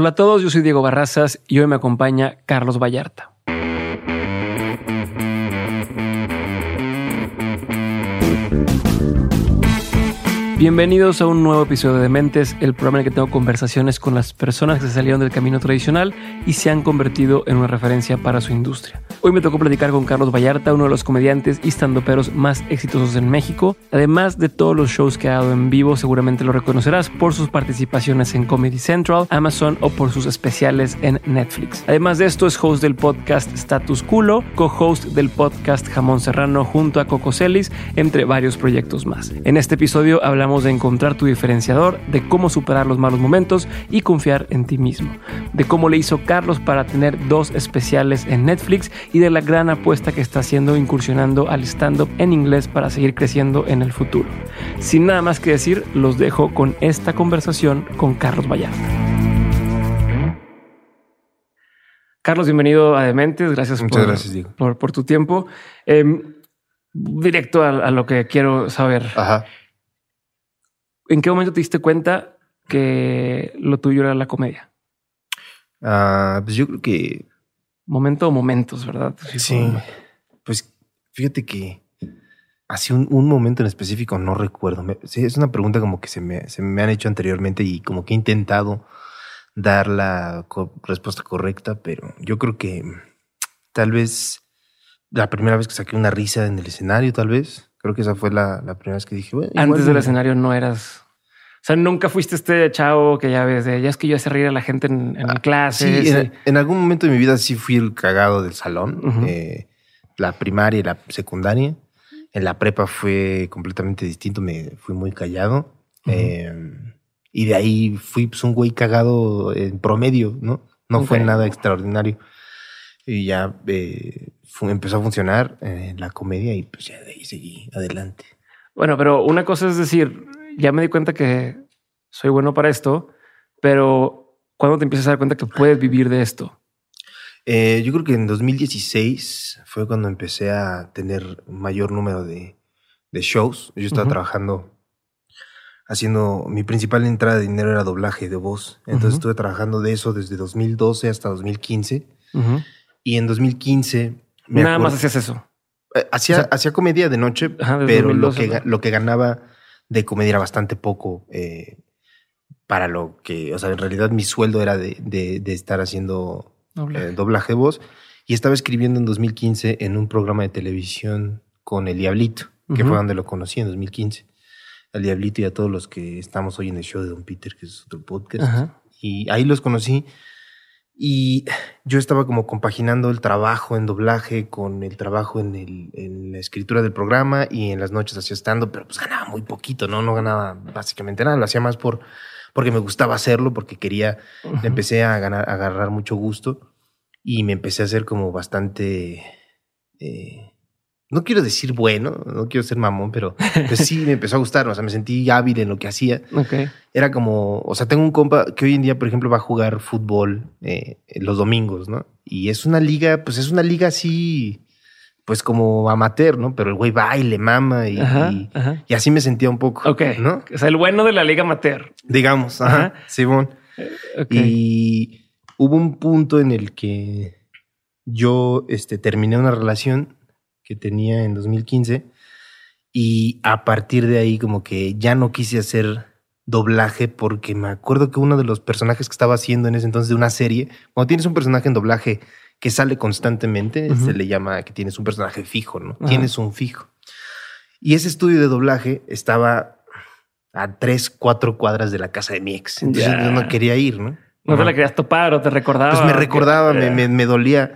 Hola a todos, yo soy Diego Barrazas y hoy me acompaña Carlos Vallarta. Bienvenidos a un nuevo episodio de Mentes, el programa en el que tengo conversaciones con las personas que se salieron del camino tradicional y se han convertido en una referencia para su industria. Hoy me tocó platicar con Carlos Vallarta, uno de los comediantes y standuperos más exitosos en México. Además de todos los shows que ha dado en vivo, seguramente lo reconocerás por sus participaciones en Comedy Central, Amazon o por sus especiales en Netflix. Además de esto, es host del podcast Status Culo, co-host del podcast Jamón Serrano junto a Coco Celis, entre varios proyectos más. En este episodio hablamos de encontrar tu diferenciador, de cómo superar los malos momentos y confiar en ti mismo, de cómo le hizo Carlos para tener dos especiales en Netflix y de la gran apuesta que está haciendo incursionando al stand-up en inglés para seguir creciendo en el futuro. Sin nada más que decir, los dejo con esta conversación con Carlos Vallarta. Carlos, bienvenido a Dementes. Gracias, Muchas por, gracias, Diego. por, por tu tiempo. Em, directo a, a lo que quiero saber. Ajá. ¿En qué momento te diste cuenta que lo tuyo era la comedia? Ah, pues yo creo que Momento o momentos, ¿verdad? sí. Pues fíjate que hace un, un momento en específico no recuerdo. Me- sí, es una pregunta como que se me, se me han hecho anteriormente y como que he intentado dar la co- respuesta correcta, pero yo creo que tal vez la primera vez que saqué una risa en el escenario, tal vez. Creo que esa fue la, la primera vez que dije, bueno, Antes del escenario no eras. O sea, nunca fuiste este chavo que ya ves de ya es que yo hace reír a la gente en, en Ah, clases. Sí, y- en, en algún momento de mi vida sí fui el cagado del salón. Ujú. eh, la primaria y la secundaria. En la prepa fue completamente distinto. Me fui muy callado. Ujú. eh, y de ahí fui pues, un güey cagado en promedio, ¿no? No fue Ok. nada extraordinario. Y ya eh, fu- empezó a funcionar eh, la comedia y pues ya de ahí seguí adelante. Bueno, pero una cosa es decir, ya me di cuenta que soy bueno para esto, pero cuando te empiezas a dar cuenta que puedes vivir de esto? Eh, yo creo que en 2016 fue cuando empecé a tener mayor número de, de shows. Yo estaba trabajando, haciendo, mi principal entrada de dinero era doblaje de voz. Entonces estuve trabajando de eso desde 2012 hasta 2015. Ujú. Y en 2015... me Nada más hacías eso. eh, hacía, o sea- hacía comedia de noche, Ajá, pero lo 2012, que, lo que ganaba de comedia era bastante poco eh, para lo que, o sea, en realidad mi sueldo era de, de- de estar haciendo Doblaje. eh, doblaje de voz y estaba escribiendo en 2015 en un programa de televisión con El Diablito, que Ujú. fue donde lo conocí en 2015. Al Diablito y a todos los que estamos hoy en el show de Don Peter, que es otro podcast. Y ahí los conocí y yo estaba como compaginando el trabajo en doblaje con el trabajo en, el, en la escritura del programa y en las noches hacía estando, pero pues ganaba muy poquito, ¿no? No ganaba básicamente nada, lo hacía más por porque me gustaba hacerlo, porque quería le empecé a, ganar, a agarrar mucho gusto y me empecé a hacer como bastante, eh, no quiero decir bueno, no quiero ser mamón, pero pues sí me empezó a gustar, o sea, me sentí hábil en lo que hacía. Ok. Era como, o sea, tengo un compa que hoy en día, por ejemplo, va a jugar fútbol eh, los domingos, ¿no? Y es una liga, pues es una liga así, pues como amateur, ¿no? Pero el güey va y le mama y, Ajá, y, ajá. y así me sentía un poco, Ok. ¿no? O sea, el bueno de la liga amateur. Digamos, Ajá. ajá, Simón. Ok. Y hubo un punto en el que yo este, terminé una relación que tenía en 2015 y a partir de ahí como que ya no quise hacer doblaje porque me acuerdo que uno de los personajes que estaba haciendo en ese entonces de una serie, cuando tienes un personaje en doblaje que sale constantemente, se le llama que tienes un personaje fijo, ¿no? Tienes un fijo. Y ese estudio de doblaje estaba a tres, cuatro cuadras de la casa de mi ex. Entonces yo no quería ir, ¿no? no te la querías topar o te recordaba. Pues me que- recordaba, me, me- me dolía.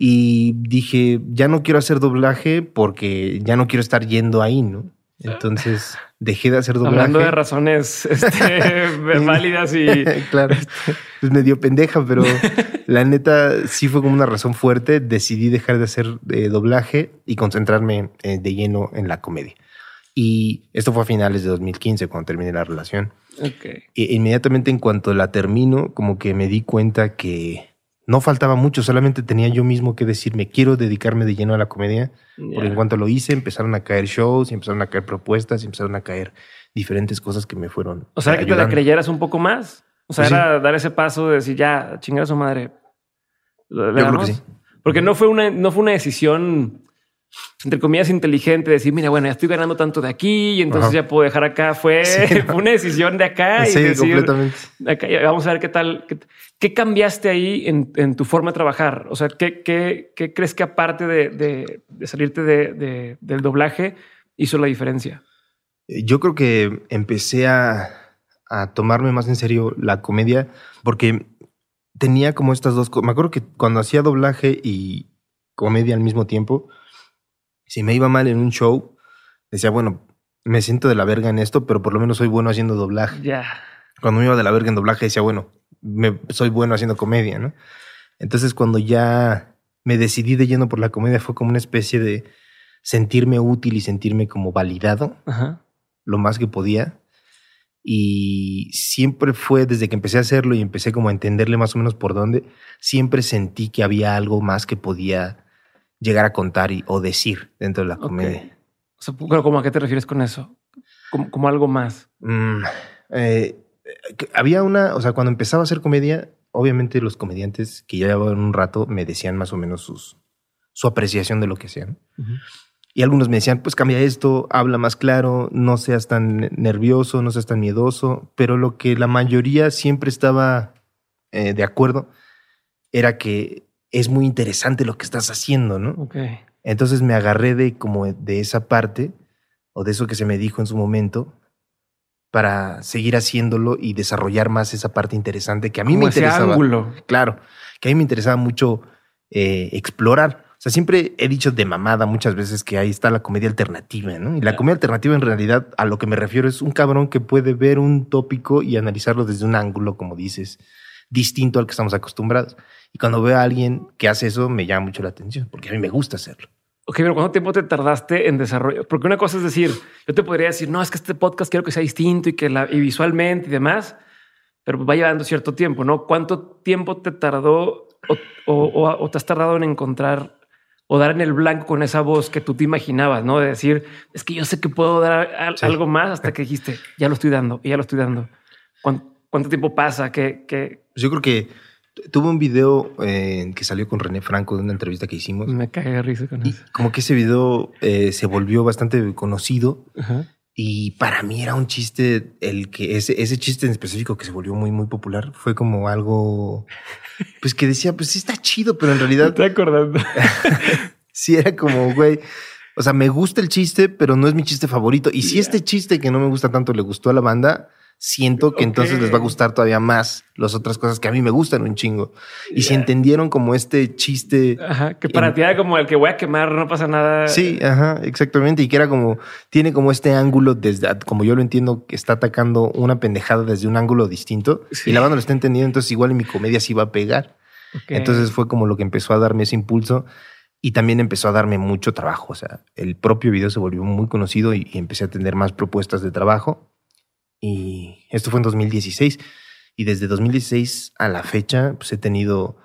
Y dije, ya no quiero hacer doblaje porque ya no quiero estar yendo ahí, ¿no? Entonces dejé de hacer doblaje. Hablando de razones este, válidas y claro. Pues me dio pendeja, pero la neta sí fue como una razón fuerte. Decidí dejar de hacer eh, doblaje y concentrarme eh, de lleno en la comedia. Y esto fue a finales de 2015 cuando terminé la relación. Ok. E- inmediatamente en cuanto la termino, como que me di cuenta que no faltaba mucho, solamente tenía yo mismo que decirme, quiero dedicarme de lleno a la comedia. Porque Ya. en cuanto lo hice, empezaron a caer shows, y empezaron a caer propuestas, y empezaron a caer diferentes cosas que me fueron O sea, que te la creyeras un poco más. O sea, Pues sí. era dar ese paso de decir, ya, chingar a su madre. ¿Le Yo creo que sí. Porque no fue una, no fue una decisión, entre comillas, inteligente, de decir, mira, bueno, ya estoy ganando tanto de aquí y entonces Ajá. ya puedo dejar acá. Fue, Sí, no. fue una decisión de acá y sí, decir, completamente. acá, vamos a ver qué tal. Qué, qué cambiaste ahí en, en tu forma de trabajar? O sea, ¿qué, qué, qué crees que aparte de, de- de salirte de- de- del doblaje hizo la diferencia? Eh, Yo creo que empecé a, a tomarme más en serio la comedia porque tenía como estas dos cosas. Me acuerdo que cuando hacía doblaje y comedia al mismo tiempo, si me iba mal en un show, decía, bueno, me siento de la verga en esto, pero por lo menos soy bueno haciendo doblaje. Ya. Cuando me iba de la verga en doblaje, decía, bueno, me, soy bueno haciendo comedia, ¿no? Entonces, cuando ya me decidí de lleno por la comedia, fue como una especie de sentirme útil y sentirme como validado Ajá. lo más que podía. Y siempre fue desde que empecé a hacerlo y empecé como a entenderle más o menos por dónde, siempre sentí que había algo más que podía llegar a contar y, o decir dentro de la comedia. O sea, pero ¿cómo a qué te refieres con eso? Como, como algo más. Mm, eh, había una, o sea, cuando empezaba a hacer comedia, obviamente los comediantes que ya llevaban un rato me decían más o menos sus, su apreciación de lo que hacían. Y algunos me decían, pues cambia esto, habla más claro, no seas tan nervioso, no seas tan miedoso. Pero lo que la mayoría siempre estaba eh, de acuerdo era que es muy interesante lo que estás haciendo, ¿no? Entonces me agarré de como de esa parte o de eso que se me dijo en su momento para seguir haciéndolo y desarrollar más esa parte interesante que a mí Como me ese interesaba. ángulo. Claro, que a mí me interesaba mucho eh, explorar. O sea, siempre he dicho de mamada muchas veces que ahí está la comedia alternativa, ¿no? Y la comedia alternativa en realidad a lo que me refiero es un cabrón que puede ver un tópico y analizarlo desde un ángulo, como dices, distinto al que estamos acostumbrados. Y cuando veo a alguien que hace eso, me llama mucho la atención, porque a mí me gusta hacerlo. Ok, pero ¿cuánto tiempo te tardaste en desarrollo? Porque una cosa es decir, yo te podría decir, no, es que este podcast quiero que sea distinto y que la, y visualmente y demás, pero va llevando cierto tiempo, ¿no? ¿Cuánto tiempo te tardó o, o- o- te has tardado en encontrar o dar en el blanco con esa voz que tú te imaginabas, ¿no? De decir, es que yo sé que puedo dar Sí. algo más hasta que dijiste, ya lo estoy dando y ya lo estoy dando. ¿Cuán- ¿Cuánto, tiempo pasa? que que yo creo que tuve un video eh, que salió con René Franco de una entrevista que hicimos. me cagué de risa con Y eso? como que ese video eh, se volvió bastante conocido Ajá. y para mí era un chiste, el que ese, ese chiste en específico que se volvió muy, muy popular fue como algo, pues que decía, pues sí está chido, pero en realidad estoy acordando. sí era como, güey, o sea, me gusta el chiste, pero no es mi chiste favorito. Y si este chiste que no me gusta tanto le gustó a la banda, siento que entonces les va a gustar todavía más las otras cosas que a mí me gustan un chingo. Y si Ya. entendieron como este chiste... Ajá, que para En- ti era como el que voy a quemar, no pasa nada. Sí, ajá, exactamente. Y que era como, tiene como este ángulo desde, como yo lo entiendo, que está atacando una pendejada desde un ángulo distinto. Sí. Y la banda lo está entendiendo, entonces igual en mi comedia sí va a pegar. Entonces fue como lo que empezó a darme ese impulso y también empezó a darme mucho trabajo. O sea, el propio video se volvió muy conocido y, y empecé a tener más propuestas de trabajo. Y esto fue en 2016. Y desde 2016 a la fecha, pues he tenido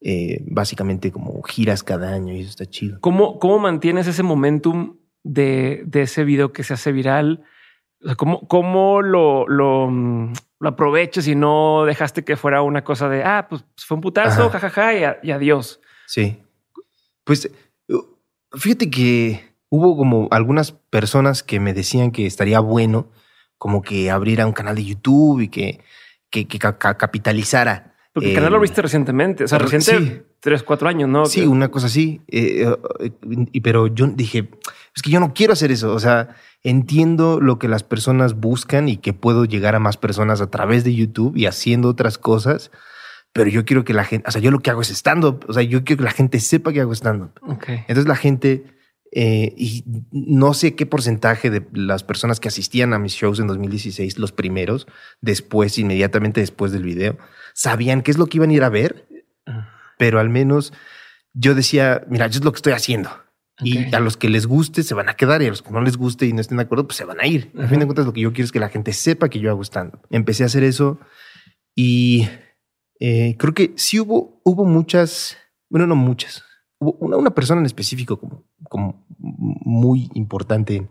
eh, básicamente como giras cada año y eso está chido. ¿Cómo, cómo mantienes ese momentum de, de ese video que se hace viral? O sea, ¿cómo, cómo lo, lo, mm, lo aprovechas y no dejaste que fuera una cosa de, ah, pues fue un putazo, jajaja, y, a- y adiós? Sí. Pues fíjate que hubo como algunas personas que me decían que estaría bueno como que abriera un canal de YouTube y que, que, que ca- ca- capitalizara. Porque el eh, canal lo viste recientemente, o sea, re- reciente sí. tres, cuatro años, ¿no? Sí, una cosa así. eh, eh, y, pero yo dije, es que yo no quiero hacer eso. O sea, entiendo lo que las personas buscan y que puedo llegar a más personas a través de YouTube y haciendo otras cosas. Pero yo quiero que la gente, o sea, yo lo que hago es stand-up. O sea, yo quiero que la gente sepa que hago stand-up. Ok. Entonces la gente, eh, y no sé qué porcentaje de las personas que asistían a mis shows en 2016, los primeros, después, inmediatamente después del video, sabían qué es lo que iban a ir a ver, pero al menos yo decía, mira, yo es lo que estoy haciendo. Y a los que les guste se van a quedar y a los que no les guste y no estén de acuerdo, pues se van a ir. A Ajá. fin de cuentas, lo que yo quiero es que la gente sepa que yo hago stand Empecé a hacer eso y eh, creo que sí hubo, hubo muchas, bueno, no muchas, hubo una, una persona en específico como, como muy importante en,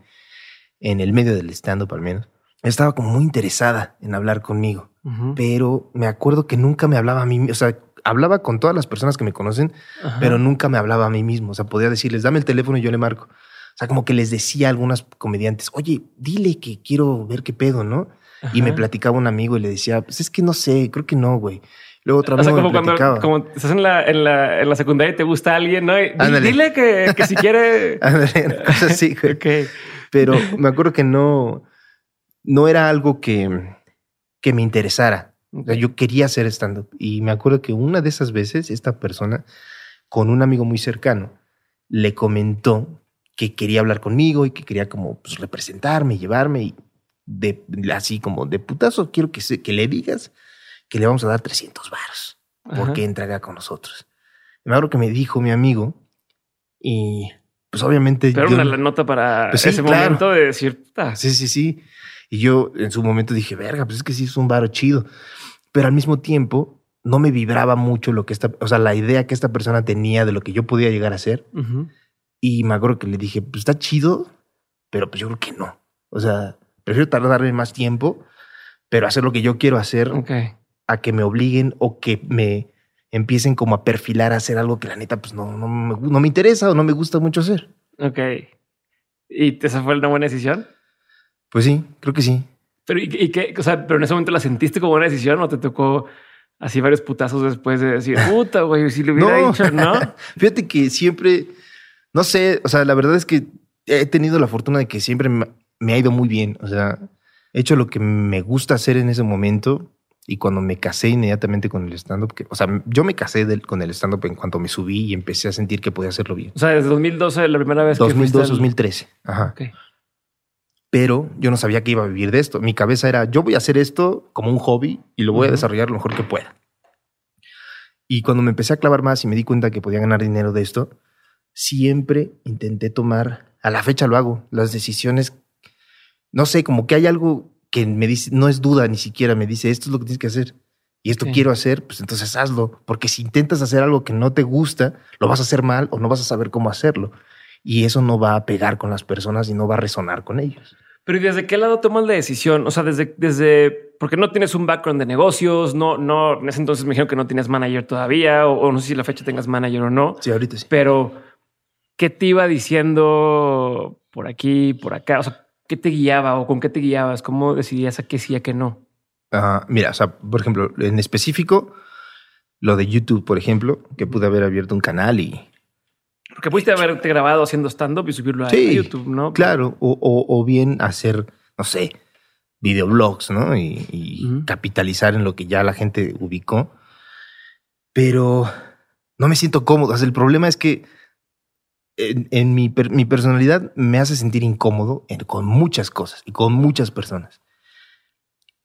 en el medio del stand-up al menos. Estaba como muy interesada en hablar conmigo. pero me acuerdo que nunca me hablaba a mí, o sea, hablaba con todas las personas que me conocen, pero nunca me hablaba a mí mismo. O sea, podía decirles, dame el teléfono y yo le marco. O sea, como que les decía a algunas comediantes, oye, dile que quiero ver qué pedo, ¿no? Y me platicaba un amigo y le decía, pues es que no sé, creo que no, güey. Luego otra vez o sea, como cuando como estás en la, en, la, en la secundaria y te gusta alguien, ¿no? dile que, que si quiere. Ándale, cosas así, güey. Pero me acuerdo que no, no era algo que, que me interesara. O sea, yo quería hacer stand-up. Y me acuerdo que una de esas veces, esta persona, con un amigo muy cercano, le comentó que quería hablar conmigo y que quería como pues, representarme, llevarme y de, así como de putazo, quiero que, se, que le digas que le vamos a dar 300 varos porque entrará con nosotros. Me acuerdo que me dijo mi amigo y pues obviamente... Pero una la nota para pues ese momento de decir... Sí, sí, sí. Y yo en su momento dije, verga, pues es que sí es un varo chido. Pero al mismo tiempo no me vibraba mucho lo que esta, o sea, la idea que esta persona tenía de lo que yo podía llegar a ser. Y me acuerdo que le dije, pues está chido, pero pues yo creo que no. O sea, prefiero tardarme más tiempo, pero hacer lo que yo quiero hacer a que me obliguen o que me empiecen como a perfilar a hacer algo que la neta pues no, no, me, no me interesa o no me gusta mucho hacer. Ok. ¿Y esa fue una buena decisión? Pues sí, creo que sí. Pero, ¿y, qué? O sea, pero en ese momento la sentiste como una decisión o te tocó así varios putazos después de decir, puta, güey, si le hubiera dicho, ¿no? Fíjate que siempre, no sé, o sea, la verdad es que he tenido la fortuna de que siempre me, ha ido muy bien. O sea, he hecho lo que me gusta hacer en ese momento. Y cuando me casé inmediatamente con el stand-up, o sea, yo me casé con el stand-up en cuanto me subí y empecé a sentir que podía hacerlo bien. O sea, desde 2012, la primera vez 2002, que 2013. Ajá. Okay pero yo no sabía que iba a vivir de esto. Mi cabeza era, yo voy a hacer esto como un hobby y lo voy a desarrollar lo mejor que pueda. Y cuando me empecé a clavar más y me di cuenta que podía ganar dinero de esto, siempre intenté tomar, a la fecha lo hago, las decisiones, no sé, como que hay algo que me dice, no es duda ni siquiera, me dice, esto es lo que tienes que hacer. Y esto quiero hacer, pues entonces hazlo. Porque si intentas hacer algo que no te gusta, lo vas a hacer mal o no vas a saber cómo hacerlo y eso no va a pegar con las personas y no va a resonar con ellos. Pero ¿y desde qué lado tomas la decisión? O sea, desde, desde, porque no tienes un background de negocios, no, no, en ese entonces me dijeron que no tienes manager todavía, o, no sé si la fecha tengas manager o no. Sí, ahorita sí. Pero, ¿qué te iba diciendo por aquí, por acá? O sea, ¿qué te guiaba o con qué te guiabas? ¿Cómo decidías a qué sí, a qué no? mira, o sea, por ejemplo, en específico, lo de YouTube, por ejemplo, que pude haber abierto un canal y porque pudiste haberte grabado haciendo stand-up y subirlo a YouTube, ¿no? Claro, o, bien hacer, no sé, videoblogs, ¿no? Y, capitalizar en lo que ya la gente ubicó. Pero no me siento cómodo. el problema es que en, mi, mi, personalidad me hace sentir incómodo con muchas cosas y con muchas personas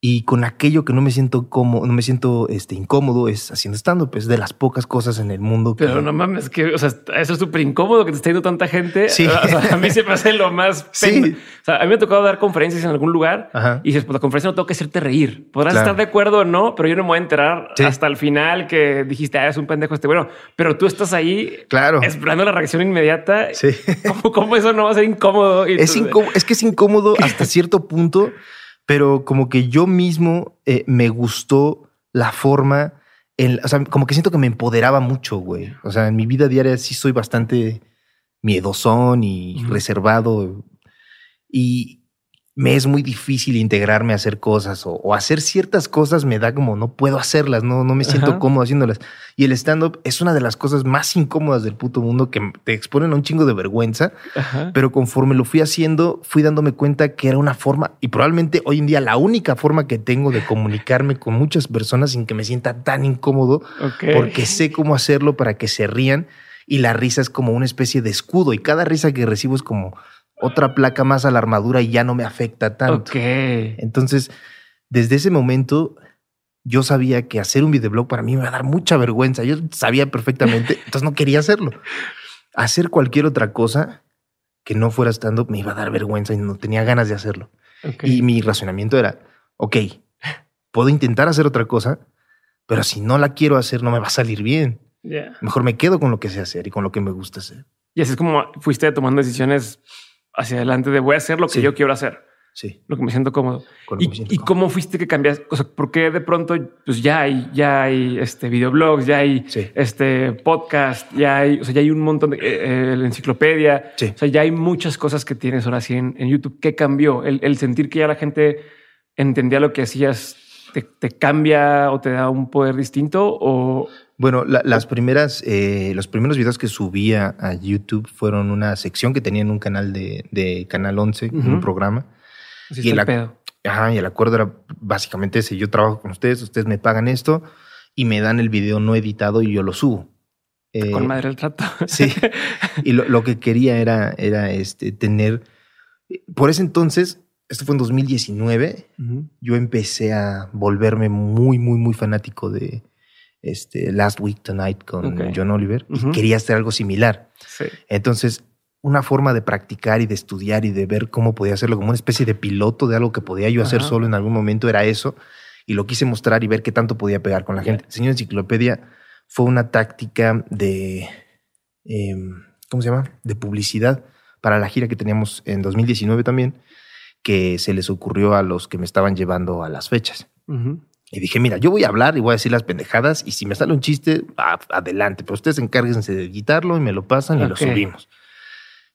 y con aquello que no me siento como no me siento este incómodo es haciendo estando pues de las pocas cosas en el mundo que pero no mames que o sea eso es súper incómodo que te esté yendo tanta gente. Sí. a mí se me hace lo más sí. o sea a mí me ha tocado dar conferencias en algún lugar y dices pues la conferencia no tengo que hacerte reír. Podrás estar de acuerdo o no pero yo no me voy a enterar hasta el final que dijiste ah, es un pendejo este bueno pero tú estás ahí claro. esperando la reacción inmediata. Sí. ¿Cómo, eso no va a ser incómodo es, incómodo, es que es incómodo hasta cierto punto pero como que yo mismo eh, me gustó la forma, en, o sea, como que siento que me empoderaba mucho, güey. O sea, en mi vida diaria sí soy bastante miedosón y reservado. Y, me es muy difícil integrarme a hacer cosas o, hacer ciertas cosas me da como no puedo hacerlas, no, no me siento cómodo haciéndolas. Y el stand-up es una de las cosas más incómodas del puto mundo que te exponen a un chingo de vergüenza, pero conforme lo fui haciendo, fui dándome cuenta que era una forma y probablemente hoy en día la única forma que tengo de comunicarme con muchas personas sin que me sienta tan incómodo, porque sé cómo hacerlo para que se rían y la risa es como una especie de escudo y cada risa que recibo es como otra placa más a la armadura y ya no me afecta tanto. Entonces, desde ese momento, yo sabía que hacer un videoblog para mí me iba a dar mucha vergüenza. Yo sabía perfectamente, entonces no quería hacerlo. Hacer cualquier otra cosa que no fuera estando me iba a dar vergüenza y no tenía ganas de hacerlo. Y mi razonamiento era, ok, puedo intentar hacer otra cosa, pero si no la quiero hacer no me va a salir bien. Mejor me quedo con lo que sé hacer y con lo que me gusta hacer. Y así es como fuiste tomando decisiones hacia adelante de voy a hacer lo que yo quiero hacer. Sí. Lo que me siento cómodo. ¿Y, que me siento y cómodo. cómo fuiste que cambiaste? O sea, ¿por qué de pronto pues ya hay, ya hay este videoblogs, ya hay Sí. este podcast, ya hay, o sea, ya hay un montón de eh, eh, la enciclopedia. Sí. O sea, ya hay muchas cosas que tienes ahora sí en, en YouTube. ¿Qué cambió? El, el sentir que ya la gente entendía lo que hacías te, te cambia o te da un poder distinto o Bueno, la- las primeras, eh, los primeros videos que subía a YouTube fueron una sección que tenía en un canal de, de Canal 11, Ujú. un programa. así Y el pedo? Ajá, y el acuerdo era básicamente ese. Yo trabajo con ustedes, ustedes me pagan esto y me dan el video no editado y yo lo subo. Eh, Con madre el trato. Sí. Y lo, lo que quería era, era este, tener... Por ese entonces, esto fue en 2019, Ujú. yo empecé a volverme muy, muy, muy fanático de este, Last Week Tonight con. John Oliver y quería hacer algo similar. Sí. Entonces, una forma de practicar y de estudiar y de ver cómo podía hacerlo como una especie de piloto de algo que podía yo hacer solo en algún momento era eso. Y lo quise mostrar y ver qué tanto podía pegar con la gente. Señor Enciclopedia fue una táctica de, em, ¿cómo se llama? De publicidad para la gira que teníamos en 2019 también, que se les ocurrió a los que me estaban llevando a las fechas. Y dije, mira, yo voy a hablar y voy a decir las pendejadas y si me sale un chiste, a- adelante, pero ustedes encárguense de editarlo y me lo pasan y lo subimos.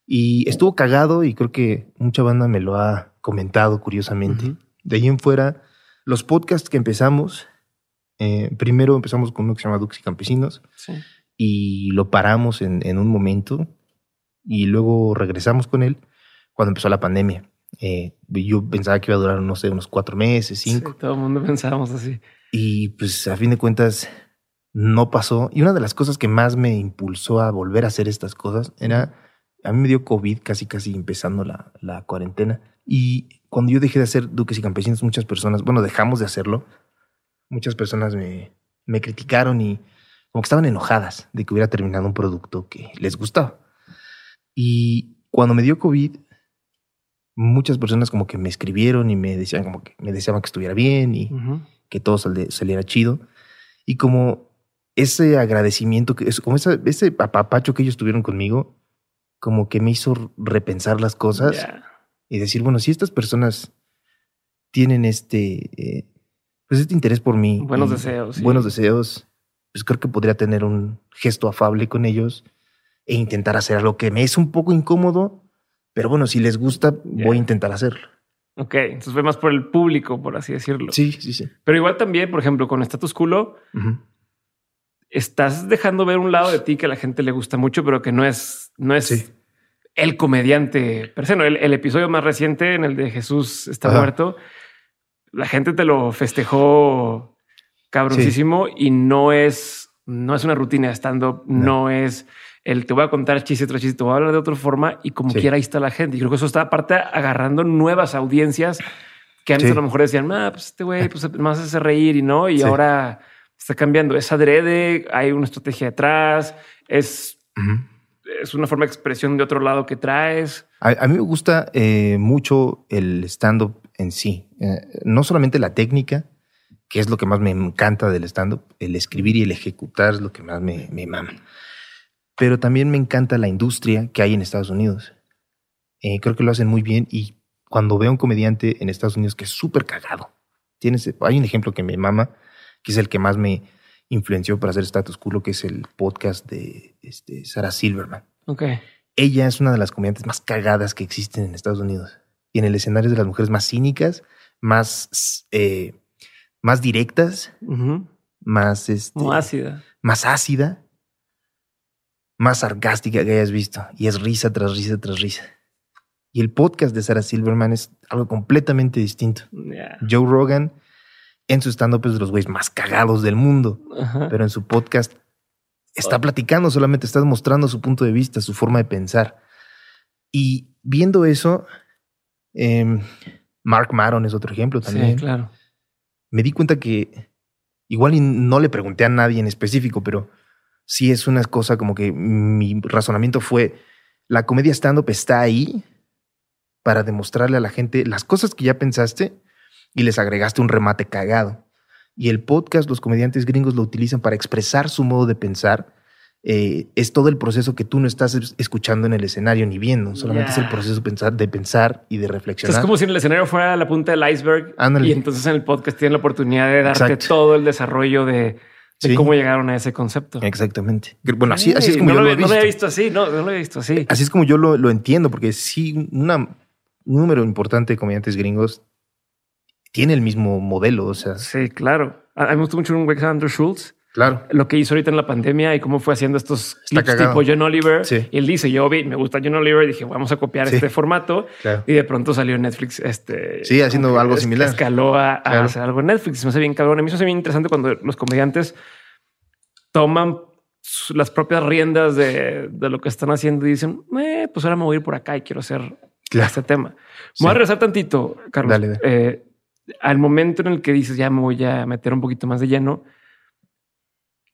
Y estuvo cagado y creo que mucha banda me lo ha comentado curiosamente. Ujú. De ahí en fuera, los podcasts que empezamos, eh, primero empezamos con uno que se llama Dux y Campesinos Sí. y lo paramos en, en un momento y luego regresamos con él cuando empezó la pandemia. Eh, yo pensaba que iba a durar, no sé, unos cuatro meses, cinco. Sí, todo el mundo pensábamos así. Y pues a fin de cuentas no pasó. Y una de las cosas que más me impulsó a volver a hacer estas cosas era, a mí me dio COVID casi casi empezando la, la cuarentena. Y cuando yo dejé de hacer Duques y Campesinos, muchas personas, bueno, dejamos de hacerlo. Muchas personas me, me criticaron y como que estaban enojadas de que hubiera terminado un producto que les gustaba. Y cuando me dio COVID, muchas personas como que me escribieron y me decían como que me deseaban que estuviera bien y Ujú. que todo sal- saliera chido. Y como ese agradecimiento, que como ese apapacho que ellos tuvieron conmigo, como que me hizo repensar las cosas y decir, bueno, si estas personas tienen este, eh, pues este interés por mí, Buenos deseos, sí. buenos deseos, pues creo que podría tener un gesto afable con ellos e intentar hacer algo que me es un poco incómodo, pero bueno, si les gusta, voy a intentar hacerlo. Ok, entonces fue más por el público, por así decirlo. Sí, sí, sí. Pero igual también, por ejemplo, con Status Culo, estás dejando ver un lado de ti que a la gente le gusta mucho, pero que no es, no es Sí. el comediante per se. ¿no? El, el episodio más reciente, en el de Jesús está Ajá. muerto, la gente te lo festejó cabroncísimo y no es, no es una rutina de stand-up, no. es el te voy a contar chiste tras chiste, te voy a hablar de otra forma y como Sí. quiera ahí está la gente. Y creo que eso está aparte agarrando nuevas audiencias que antes Sí. a lo mejor decían, ah, pues este güey pues más hace reír y no, y Sí. ahora está cambiando. Es adrede, hay una estrategia detrás, es, es una forma de expresión de otro lado que traes. A, a mí me gusta eh, mucho el stand-up en sí. Eh, no solamente la técnica, que es lo que más me encanta del stand-up, el escribir y el ejecutar es lo que más me, me mama. Pero también me encanta la industria que hay en Estados Unidos. Eh, creo que lo hacen muy bien y cuando veo a un comediante en Estados Unidos que es súper cagado, tienes, hay un ejemplo que me mama, que es el que más me influenció para hacer Status Quo, que es el podcast de este, Sarah Silverman Ok. ella es una de las comediantes más cagadas que existen en Estados Unidos. Y en el escenario es de las mujeres más cínicas, más, eh, más directas, más, este, ácida. más ácida, más sarcástica que hayas visto. Y es risa tras risa tras risa. Y el podcast de Sarah Silverman es algo completamente distinto. Ya. Joe Rogan en su stand-up es de los güeyes más cagados del mundo. Ajá. pero en su podcast está platicando, solamente está mostrando su punto de vista, su forma de pensar. Y viendo eso, em, Mark Maron es otro ejemplo también. Sí, claro. Me di cuenta que igual no le pregunté a nadie en específico, pero sí es una cosa como que mi razonamiento fue, la comedia stand-up está ahí para demostrarle a la gente las cosas que ya pensaste y les agregaste un remate cagado. Y el podcast, los comediantes gringos lo utilizan para expresar su modo de pensar eh, es todo el proceso que tú no estás es- escuchando en el escenario ni viendo. Solamente es el proceso de pensar, de pensar y de reflexionar. es como si en el escenario fuera la punta del iceberg Ándale. y entonces en el podcast tienen la oportunidad de darte Exacto. todo el desarrollo de, de Sí. cómo llegaron a ese concepto. Exactamente. Bueno, así, así es como no yo lo, lo he había- no lo había visto. visto así, no, no lo había visto así. Así es como yo lo, lo entiendo, porque sí, una, un número importante de comediantes gringos tiene el mismo modelo. O sea, Sí, claro. A, mí me gustó mucho un Andrew Schultz, claro. lo que hizo ahorita en la pandemia y cómo fue haciendo estos Está clips cagado. tipo John Oliver. Sí. Y él dice, yo vi, me gusta John Oliver y dije, vamos a copiar Sí. este formato. Claro. Y de pronto salió Netflix este... Sí, haciendo algo es- similar. Escaló a, hacer algo en Netflix. Me hace bien cabrón. A mí me hace bien interesante cuando los comediantes toman las propias riendas de, de lo que están haciendo y dicen, eh, pues ahora me voy a ir por acá y quiero hacer este tema. Sí. Me voy a regresar tantito, Carlos. Dale, dale. Eh, al momento en el que dices, ya me voy a meter un poquito más de lleno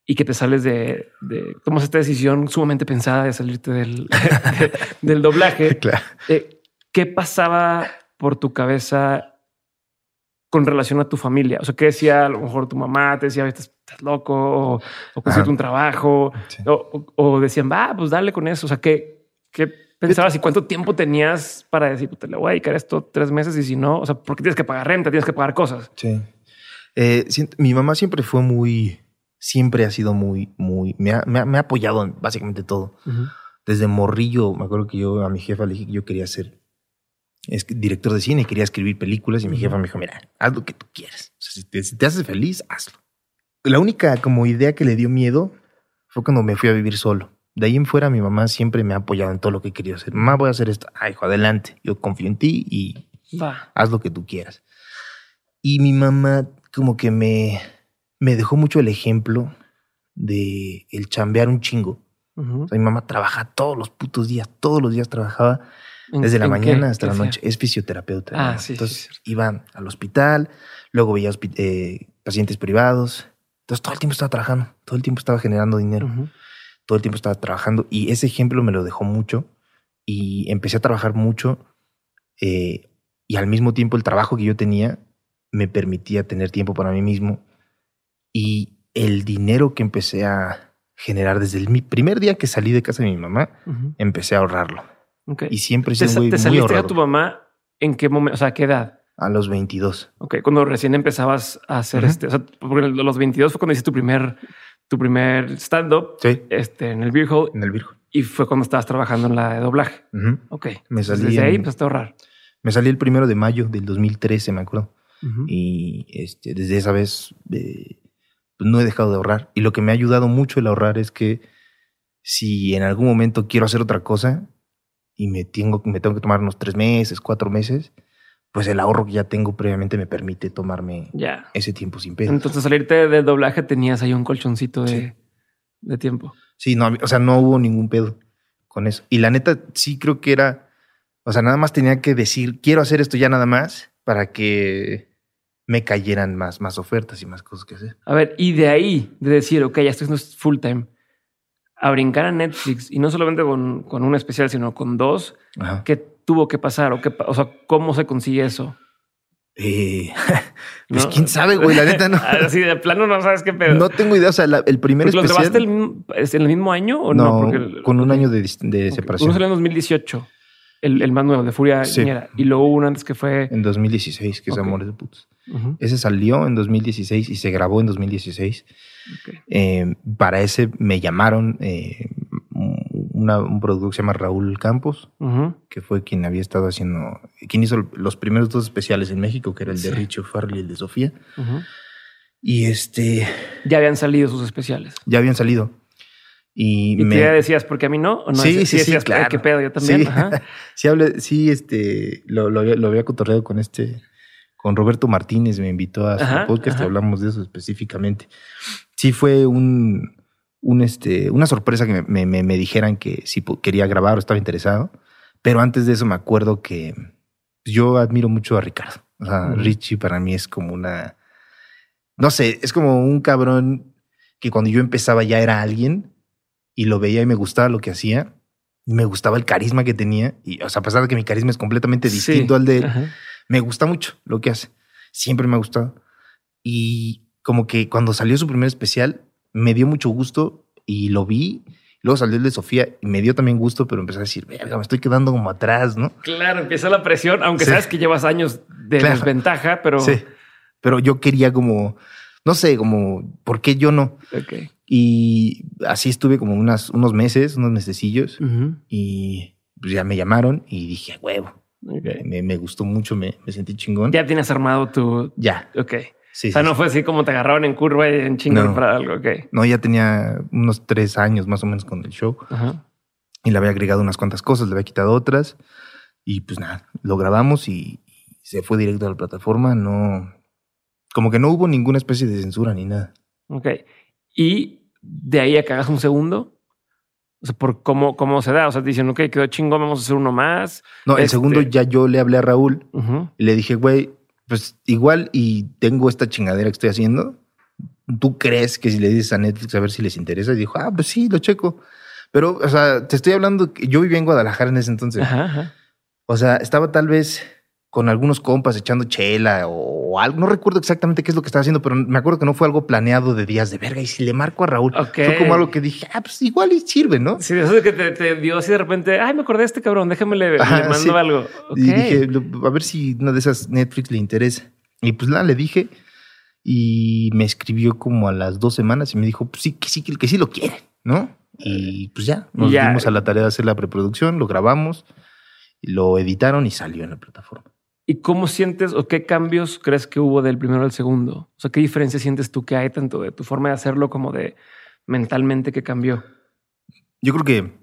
y que te sales de, de tomas esta decisión sumamente pensada de salirte del, del doblaje. Claro. Eh, ¿Qué pasaba por tu cabeza con relación a tu familia? O sea, ¿qué decía a lo mejor tu mamá? Te decía, estás, estás loco o, o consíguete Ajá. un trabajo Sí. o, o- o decían, va, pues dale con eso. O sea, ¿qué, qué pensabas y cuánto tiempo tenías para decir, "Puta, le voy a dedicar esto tres meses y si no, o sea, porque tienes que pagar renta, tienes que pagar cosas. Sí. Eh, mi mamá siempre fue muy, siempre ha sido muy, muy, me ha, me ha- me ha apoyado en básicamente todo. Desde morrillo, me acuerdo que yo a mi jefa le dije que yo quería ser director de cine quería escribir películas y mi jefa me dijo, mira, haz lo que tú quieras. O sea, si, te, si te haces feliz, hazlo. La única como idea que le dio miedo fue cuando me fui a vivir solo. De ahí en fuera mi mamá siempre me ha apoyado en todo lo que querido hacer. Mamá, voy a hacer esto. Ay, hijo, adelante. Yo confío en ti y haz lo que tú quieras. Y mi mamá como que me, me dejó mucho el ejemplo de el chambear un chingo. Ujú. O sea, mi mamá trabaja todos los putos días, todos los días trabajaba ¿En- desde la mañana qué? hasta ¿Qué la noche. Es fisioterapeuta. Ah, sí, Entonces iban al hospital, luego veía eh, pacientes privados. Entonces todo el tiempo estaba trabajando, todo el tiempo estaba generando dinero, todo el tiempo estaba trabajando. Y ese ejemplo me lo dejó mucho y empecé a trabajar mucho. eh, y al mismo tiempo el trabajo que yo tenía me permitía tener tiempo para mí mismo. Y el dinero que empecé a generar desde el primer día que salí de casa de mi mamá, empecé a ahorrarlo. Y siempre he ¿Te, sido muy, te muy saliste a ahorrador. tu mamá en qué momento? O sea, ¿a qué edad? A los 22. Ok, cuando recién empezabas a hacer este, o sea, porque los 22 fue cuando hiciste tu primer, tu primer stand-up Sí. este, en el Beer Hall En el Virgo. y fue cuando estabas trabajando en la de doblaje. Ujú. Ok. Me Entonces, salí Desde ahí empezaste a ahorrar. Me salí el primero de mayo del 2013, me acuerdo. Y este, desde esa vez eh, no he dejado de ahorrar. Y lo que me ha ayudado mucho el ahorrar es que si en algún momento quiero hacer otra cosa y me tengo, me tengo que tomar unos tres meses, cuatro meses, pues el ahorro que ya tengo previamente me permite tomarme Ya. ese tiempo sin pedo. Entonces, salirte del doblaje tenías ahí un colchoncito de, Sí. de tiempo. Sí, no, o sea, no hubo ningún pedo con eso. Y la neta, sí creo que era, o sea, nada más tenía que decir, quiero hacer esto ya nada más para que me cayeran más, más ofertas y más cosas que hacer. A ver, y de ahí, de decir, ok, ya estoy haciendo full time, a brincar a Netflix y no solamente con, con un especial, sino con dos, Ajá. ¿qué tuvo que pasar? O, qué, o sea, ¿cómo se consigue eso? Eh, pues ¿No? quién sabe, güey, la neta no. Así de plano no sabes qué pedo. No tengo idea, o sea, la- el primer ¿Los especial. grabaste el en el mismo año o no? no, Porque con un año de, de separación. Uno salió en 2018, el, el más nuevo, de Furia Sí. Y luego uno antes que fue... En 2016, que es. Amores de Putos. Ese salió en 2016 y se grabó en 2016. ok. Eh, para ese me llamaron eh, una- un productor que se llama Raúl Campos, que fue quien había estado haciendo, quien hizo los primeros dos especiales en México, que era el de. Richo Farrell y el de Sofía. Y este, Ya habían salido sus especiales. ya habían salido. Y, Y me... ya decías, ¿por qué a mí no? ¿O no? Sí, sí, sí, decías, claro. ¿Qué pedo? Yo también. Sí. Ajá. sí, hablé- sí, este, lo, lo había cotorreado con este, con Roberto Martínez, me invitó a su Ajá, podcast ajá. y hablamos de eso específicamente. Sí fue un, un este, una sorpresa que me, me- me- me dijeran que si quería grabar o estaba interesado, pero antes de eso me acuerdo que yo admiro mucho a Ricardo. O sea, Ujú. Richie para mí es como una, no sé, es como un cabrón que cuando yo empezaba ya era alguien y lo veía y me gustaba lo que hacía. Me gustaba el carisma que tenía. Y, o sea, a pesar de que mi carisma es completamente distinto Sí. al de él, Ajá. Me gusta mucho lo que hace. Siempre me ha gustado. Y como que cuando salió su primer especial, me dio mucho gusto y lo vi. Luego salió el de Sofía y me dio también gusto, pero empecé a decir, verga, me estoy quedando como atrás, ¿no? Claro, empieza la presión, aunque Sí. sabes que llevas años de Claro. desventaja, pero... Sí. Pero yo quería como, no sé, como, ¿por qué yo no? Y así estuve como unas, unos meses, unos mesecillos, y pues ya me llamaron y dije, "A huevo, Me, me gustó mucho, me, me sentí chingón. Ya tienes armado tu... Ya. Ok. Sí, o sea, sí, no sí. fue así como te agarraron en curva y en chingón No. para algo. Ok. No, ya tenía unos tres años más o menos con el show Ajá. y le había agregado unas cuantas cosas, le había quitado otras y pues nada, lo grabamos y, y se fue directo a la plataforma. No, como que no hubo ninguna especie de censura ni nada. Ok. Y de ahí a que hagas un segundo. O sea, por cómo, cómo se da. O sea, te dicen, ok, quedó chingón, vamos a hacer uno más. No, el Este- segundo ya yo le hablé a Raúl y le dije, güey, pues igual y tengo esta chingadera que estoy haciendo. ¿Tú crees que si le dices a Netflix a ver si les interesa? Y dijo, ah, pues sí, lo checo. Pero, o sea, te estoy hablando que yo vivía en Guadalajara en ese entonces. Ajá, ajá. O sea, estaba tal vez con algunos compas echando chela o algo. No recuerdo exactamente qué es lo que estaba haciendo, pero me acuerdo que no fue algo planeado de días de verga. Y si le marco a Raúl, Ok. fue como algo que dije, ah, pues igual y sirve, ¿no? Sí, eso de que te, te dio así de repente, ay, me acordé de este cabrón, déjame le, le Ajá, mando sí. algo. Y dije, "Lo- a ver si una de esas Netflix le interesa. Y pues nada, le dije y me escribió como a las dos semanas y me dijo, pues sí, que sí, que, que sí lo quiere, ¿no? Y pues ya, nos Ya. dimos a la tarea de hacer la preproducción, lo grabamos, lo editaron y salió en la plataforma. ¿Y cómo sientes o qué cambios crees que hubo del primero al segundo? O sea, ¿qué diferencia sientes tú que hay tanto de tu forma de hacerlo como de mentalmente que cambió? Yo creo que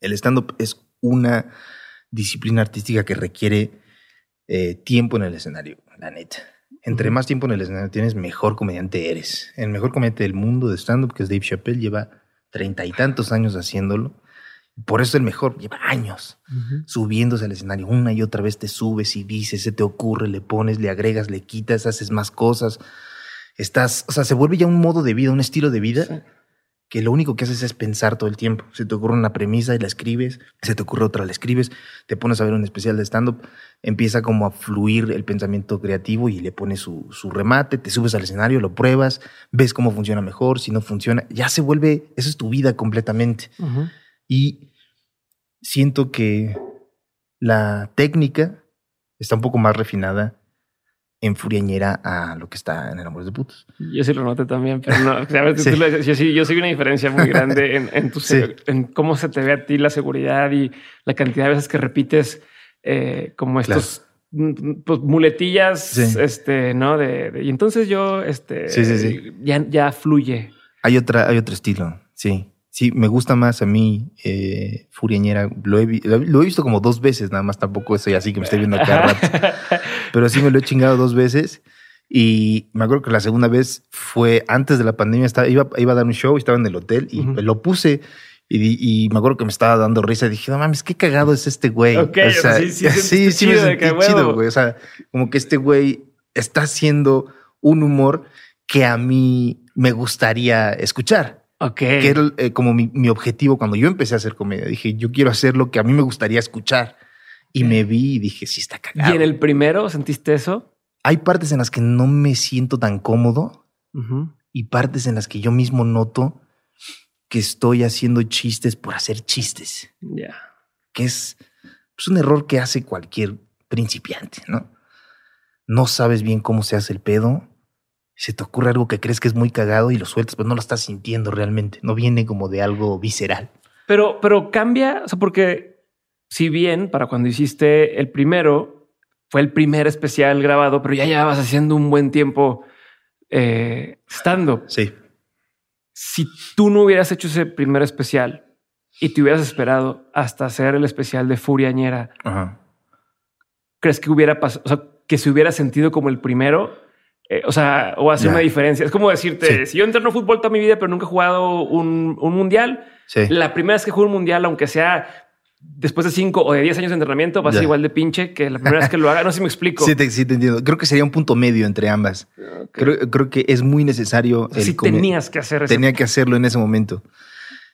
el stand-up es una disciplina artística que requiere eh, tiempo en el escenario, la neta. Entre más tiempo en el escenario tienes, mejor comediante eres. El mejor comediante del mundo de stand-up, que es Dave Chappelle, lleva treinta y tantos años haciéndolo. Por eso el mejor, lleva años subiéndose al escenario. Una y otra vez te subes y dices, se te ocurre, le pones, le agregas, le quitas, haces más cosas. Estás, o sea, se vuelve ya un modo de vida, un estilo de vida Sí. que lo único que haces es pensar todo el tiempo. Se te ocurre una premisa y la escribes, se te ocurre otra, la escribes, te pones a ver un especial de stand-up, empieza como a fluir el pensamiento creativo y le pones su, su remate, te subes al escenario, lo pruebas, ves cómo funciona mejor, si no funciona, ya se vuelve, eso es tu vida completamente. Y siento que la técnica está un poco más refinada en Furiañera a lo que está en el Amores de Putos. Yo sí lo noté también, pero no, sabes, Sí. lo yo sí, yo sí una diferencia muy grande en, en, tu, Sí. en cómo se te ve a ti la seguridad y la cantidad de veces que repites eh, como estos mm, pues, muletillas, Sí. este, ¿no? De, de- y entonces yo, este, Sí, sí, sí. Ya, ya fluye. Hay otra, hay otro estilo, sí. Sí, me gusta más a mí eh, Furiañera. Lo he, lo visto como dos veces, nada más tampoco soy así que me estoy viendo cada rato. Pero sí me lo he chingado dos veces. Y me acuerdo que la segunda vez fue antes de la pandemia. Estaba, iba, iba a dar un show, estaba en el hotel y me lo puse. Y, me acuerdo que me estaba dando risa. Dije, no mames, qué cagado es este güey. Ok, o sea, sí, sí sí, sí me sentí chido, güey. O sea, como que este güey está haciendo un humor que a mí me gustaría escuchar Ok. que era eh, como mi, mi objetivo cuando yo empecé a hacer comedia. Dije, yo quiero hacer lo que a mí me gustaría escuchar. Y me vi y dije, sí está cagado. ¿Y en el primero sentiste eso? Hay partes en las que no me siento tan cómodo Ujú. y partes en las que yo mismo noto que estoy haciendo chistes por hacer chistes, Ya. que es, es un error que hace cualquier principiante, ¿no? No sabes bien cómo se hace el pedo, se te ocurre algo que crees que es muy cagado y lo sueltas, pero no lo estás sintiendo realmente, no viene como de algo visceral. Pero, pero cambia, o sea, porque si bien para cuando hiciste el primero, fue el primer especial grabado, pero ya llevabas haciendo un buen tiempo eh, stand-up. Sí. Si tú no hubieras hecho ese primer especial y te hubieras esperado hasta hacer el especial de Furiañera, Ajá. ¿crees que hubiera pasado? O sea, que se hubiera sentido como el primero? Eh, o sea, o hace una diferencia. Es como decirte, Sí. si yo entreno fútbol toda mi vida, pero nunca he jugado un, un mundial, Sí. la primera vez que juego un mundial, aunque sea después de cinco o de 10 años de entrenamiento, va a ser Ya. igual de pinche que la primera vez que lo haga. No sé si me explico. Sí te, sí, te entiendo. Creo que sería un punto medio entre ambas. Creo, creo que es muy necesario. O sea, sí come- tenías que hacer eso. Tenía que hacerlo en ese momento.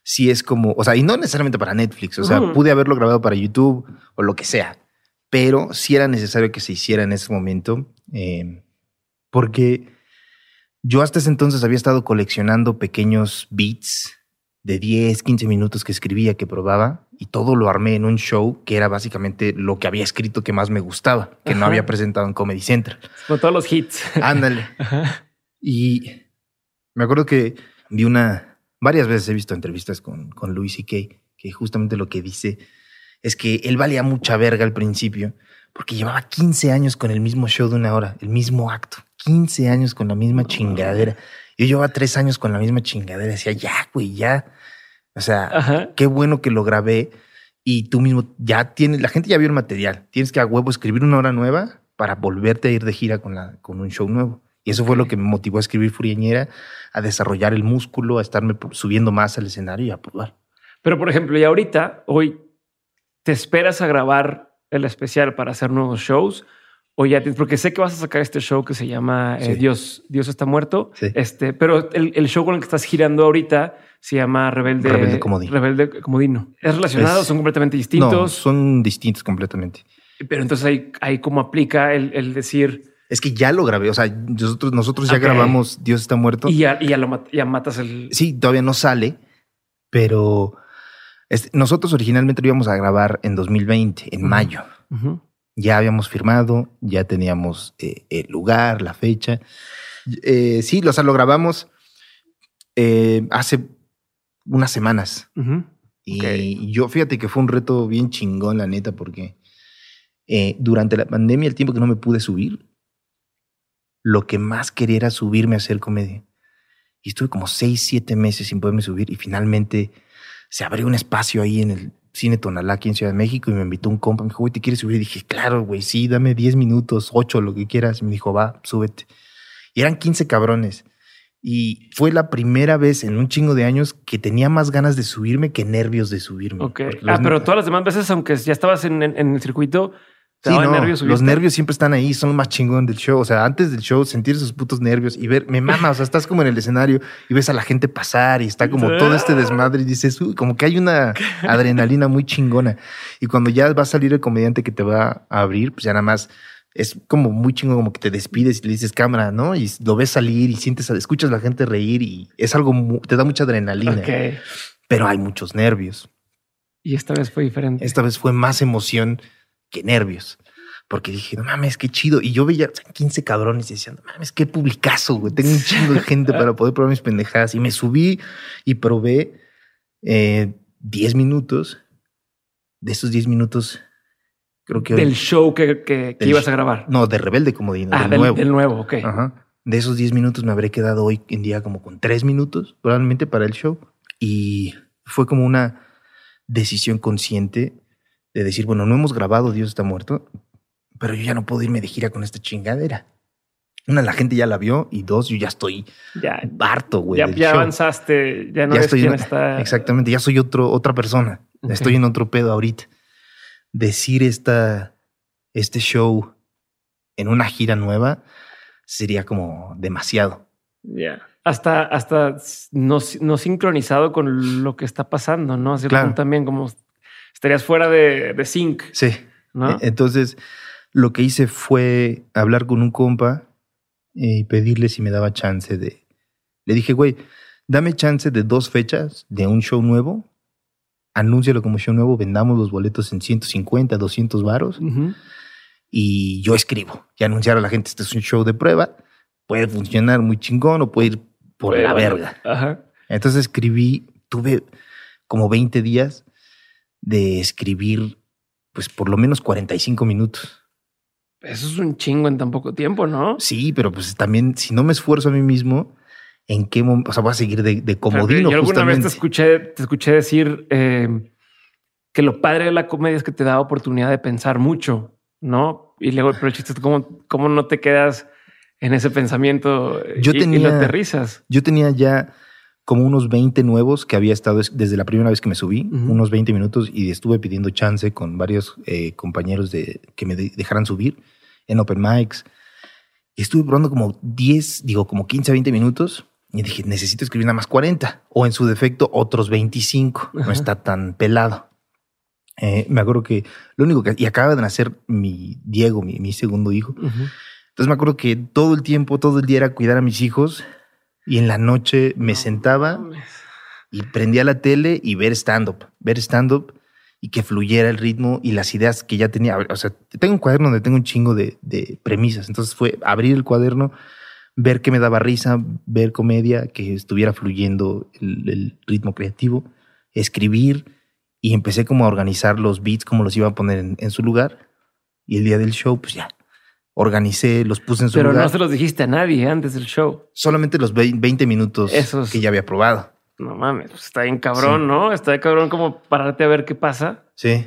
Sí es como, o sea, y no necesariamente para Netflix, o sea, pude haberlo grabado para YouTube o lo que sea, pero sí era necesario que se hiciera en ese momento, eh, porque yo hasta ese entonces había estado coleccionando pequeños beats de 10, 15 minutos que escribía, que probaba, y todo lo armé en un show que era básicamente lo que había escrito que más me gustaba, que no había presentado en Comedy Central. Con todos los hits. Ándale. Y me acuerdo que vi una, varias veces he visto entrevistas con, con Louis C.K., que justamente lo que dice es que él valía mucha verga al principio, porque llevaba 15 años con el mismo show de una hora, el mismo acto, 15 años con la misma chingadera. Yo llevaba tres años con la misma chingadera, decía, ya, güey, ya. O sea, Ajá. qué bueno que lo grabé y tú mismo ya tienes, la gente ya vio el material, tienes que a huevo escribir una hora nueva para volverte a ir de gira con, la, con un show nuevo. Y eso fue lo que me motivó a escribir Furieñera, a desarrollar el músculo, a estarme subiendo más al escenario y a probar. Pero, por ejemplo, y ahorita, hoy, ¿te esperas a grabar el especial para hacer nuevos shows? O ya tienes, porque sé que vas a sacar este show que se llama eh, Sí. Dios, Dios está muerto. Sí. Este, pero el, el show con el que estás girando ahorita se llama Rebelde, Rebelde Comodino. Rebelde Comodino. ¿Es relacionado? Es- ¿Son completamente No, distintos? son distintos completamente. Pero entonces ahí, ahí cómo aplica el, el decir Es que ya lo grabé, o sea, nosotros, nosotros ya grabamos Dios está muerto. y ya, y ya lo ya matas el. Sí, todavía no sale, pero este, nosotros originalmente lo íbamos a grabar en 2020, en mayo. Ujú. Ya habíamos firmado, ya teníamos eh, el lugar, la fecha. Eh, sí, o sea, lo grabamos eh, hace unas semanas. Y yo, fíjate que fue un reto bien chingón, la neta, porque durante la pandemia, el tiempo que no me pude subir, lo que más quería era subirme a hacer comedia. Y estuve como seis, siete meses sin poderme subir y finalmente se abrió un espacio ahí en el Cine Tonalá aquí en Ciudad de México y me invitó un compa. Me dijo, güey, ¿te quieres subir? Y dije, claro, güey, sí, dame 10 minutos, 8, lo que quieras. Y me dijo, va, súbete. Y eran 15 cabrones. Y fue la primera vez en un chingo de años que tenía más ganas de subirme que nervios de subirme. Ok. Ah, pero todas las demás veces, aunque ya estabas en, en- en el circuito, te Sí, no, nervios. los nervios siempre están ahí, son lo más chingón del show. O sea, antes del show, sentir esos putos nervios y ver, me mama, o sea, estás como en el escenario y ves a la gente pasar y está como todo este desmadre y dices, uy, como que hay una adrenalina muy chingona. Y cuando ya va a salir el comediante que te va a abrir, pues ya nada más es como muy chingón, como que te despides y le dices cámara, ¿no? Y lo ves salir y sientes, escuchas a la gente reír y es algo, te da mucha adrenalina, Ok. pero hay muchos nervios. Y esta vez fue diferente. Esta vez fue más emoción que nervios. Porque dije, no mames, qué chido. Y yo veía o sea, 15 cabrones y decía, no mames, qué publicazo, güey. Tengo un chingo de gente para poder probar mis pendejadas. Y me subí y probé eh, 10 minutos. De esos 10 minutos, creo que... Del show que, que- que ibas a grabar. No, de Rebelde Comodino, ah, del, del, nuevo. del nuevo, ok. Ajá. De esos 10 minutos me habré quedado hoy en día como con 3 minutos, probablemente para el show. Y fue como una decisión consciente de decir, bueno, no hemos grabado Dios está muerto, pero yo ya no puedo irme de gira con esta chingadera. Una, la gente ya la vio y dos, yo ya estoy Ya, harto, güey. ya, ya avanzaste, ya no Ya eres estoy quien en- está. Exactamente, ya soy otro, otra persona. Estoy en otro pedo ahorita. Decir esta, este show en una gira nueva sería como demasiado. Ya. Hasta, hasta no, no sincronizado con lo que está pasando, ¿no? Así Claro. también como estarías fuera de, de sync, Sí. ¿no? E- Entonces, lo que hice fue hablar con un compa y pedirle si me daba chance de. Le dije, güey, dame chance de dos fechas de un show nuevo. Anúncialo como show nuevo, vendamos los boletos en 150, 200 varos Ujú. y yo escribo y anunciar a la gente, este es un show de prueba, puede funcionar muy chingón o puede ir por Pero la verga. Ajá. Entonces escribí, tuve como 20 días de escribir, pues por lo menos 45 minutos. Eso es un chingo en tan poco tiempo, ¿no? Sí, pero pues también, si no me esfuerzo a mí mismo, ¿en qué momento? O sea, voy a seguir de, de comodino, Yo alguna vez justamente. te escuché, te escuché decir eh, que lo padre de la comedia es que te da oportunidad de pensar mucho, ¿no? Y luego, pero el chiste es cómo, cómo no te quedas en ese pensamiento Yo y, y tenía- lo aterrizas. Yo tenía ya como unos 20 nuevos que había estado es- desde la primera vez que me subí, Ujú. unos 20 minutos, y estuve pidiendo chance con varios eh, compañeros de que me de- dejaran subir en open mics. Estuve probando como 10, digo, como 15 a 20 minutos. Y dije, necesito escribir nada más 40 o en su defecto otros 25. Ajá. No está tan pelado. Eh, me acuerdo que lo único que... Y acaba de nacer mi Diego, mi, mi segundo hijo. Ujú. Entonces me acuerdo que todo el tiempo, todo el día era cuidar a mis hijos y en la noche me sentaba Y prendía la tele y ver stand-up, ver stand-up y que fluyera el ritmo y las ideas que ya tenía. O sea, tengo un cuaderno donde tengo un chingo de, de premisas. Entonces fue abrir el cuaderno, ver que me daba risa, ver comedia, que estuviera fluyendo el, el ritmo creativo, escribir y empecé como a organizar los beats, como los iba a poner en, en su lugar. Y el día del show, pues ya, organicé, los puse en su Pero lugar. no se los dijiste a nadie antes del show. Solamente los vein- 20 minutos Esos- que ya había probado. No mames, pues está bien cabrón, Sí. ¿no? Está bien cabrón como pararte a ver qué pasa. Sí.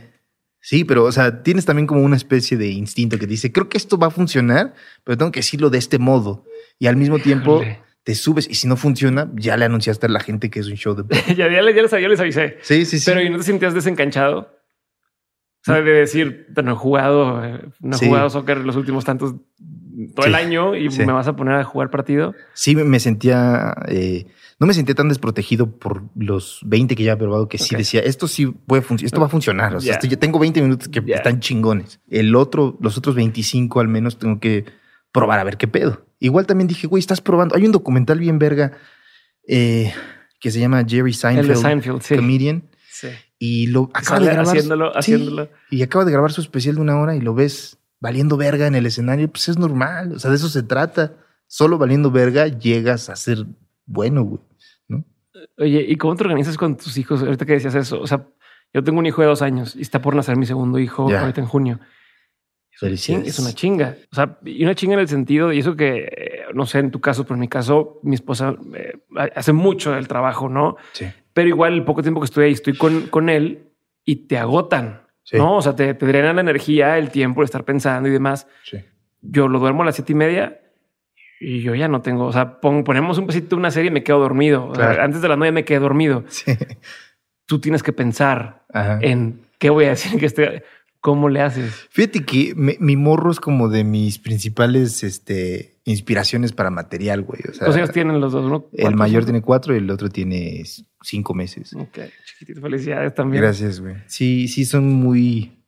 Sí, pero, o sea, tienes también como una especie de instinto que dice, creo que esto va a funcionar, pero tengo que decirlo de este modo. Y al mismo tiempo Híjole. te subes y si no funciona, ya le anunciaste a la gente que es un show de... ya, ya, les- ya les, ya les avisé. Sí, sí, sí. Pero ¿y no te sentías desencanchado? De decir, no he jugado, no he Sí. jugado soccer los últimos tantos, todo el año y Sí. me vas a poner a jugar partido. Sí, me- sentía... eh, no me sentía tan desprotegido por los 20 que ya he probado que sí decía, esto sí puede funcionar, esto va a funcionar. O sea, esto- ya tengo 20 minutos que están chingones. El otro, los otros 25 al menos tengo que probar a ver qué pedo. Igual también dije, güey, estás probando. Hay un documental bien verga eh, que se llama Jerry El Seinfeld, de Seinfeld. Comedian. Sí. Y lo acaba de grabar. haciéndolo, Sí, haciéndolo. Y acaba de grabar su especial de una hora y lo ves valiendo verga en el escenario. Pues es normal. O sea, de eso se trata. Solo valiendo verga llegas a ser bueno, güey. ¿no? Oye, ¿y cómo te organizas con tus hijos? Ahorita que decías eso, o sea, yo tengo un hijo de dos años y está por nacer mi segundo hijo Ya. ahorita en junio. Felicidades. chinga, es una chinga. O sea, y una chinga en el sentido, y eso que, eh, no sé, en tu caso, pero en mi caso, mi esposa eh, hace mucho el trabajo, ¿no? Sí. Pero igual el poco tiempo que estoy ahí, estoy con, con él y te agotan, Sí. ¿no? O sea, te, te drenan la energía, el tiempo de estar pensando y demás. Sí. Yo lo duermo a las siete y media y yo ya no tengo, o sea, pon- ponemos un besito una serie y me quedo dormido. O sea, Claro. antes de las nueve me quedé dormido. Sí. Tú tienes que pensar Ajá. en qué voy a decir, que esté, cómo le haces. Fíjate que me- mi morro es como de mis principales este, inspiraciones para material, güey. O sea, ¿Cuántos años tienen los dos? ¿no? el mayor tiene cuatro y el otro tiene cinco meses. Ok, chiquitito, felicidades también. Gracias, güey. Sí, sí, son muy.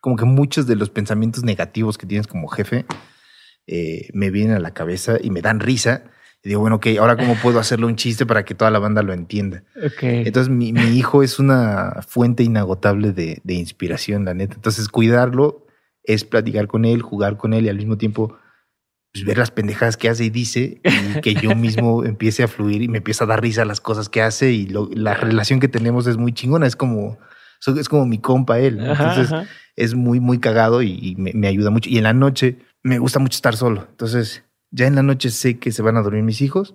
Como que muchos de los pensamientos negativos que tienes como jefe eh, me vienen a la cabeza y me dan risa. Y digo, bueno, ok, ahora cómo puedo hacerle un chiste para que toda la banda lo entienda. Entonces, mi, mi hijo es una fuente inagotable de, de inspiración, la neta. Entonces, cuidarlo es platicar con él, jugar con él y al mismo tiempo pues, ver las pendejadas que hace y dice y que yo mismo empiece a fluir y me empieza a dar risa las cosas que hace y lo- la relación que tenemos es muy chingona. Es como, es como mi compa él. ¿no? Ajá, Entonces, ajá. es muy, muy cagado y, y me, me ayuda mucho. Y en la noche me gusta mucho estar solo. Entonces, ya en la noche sé que se van a dormir mis hijos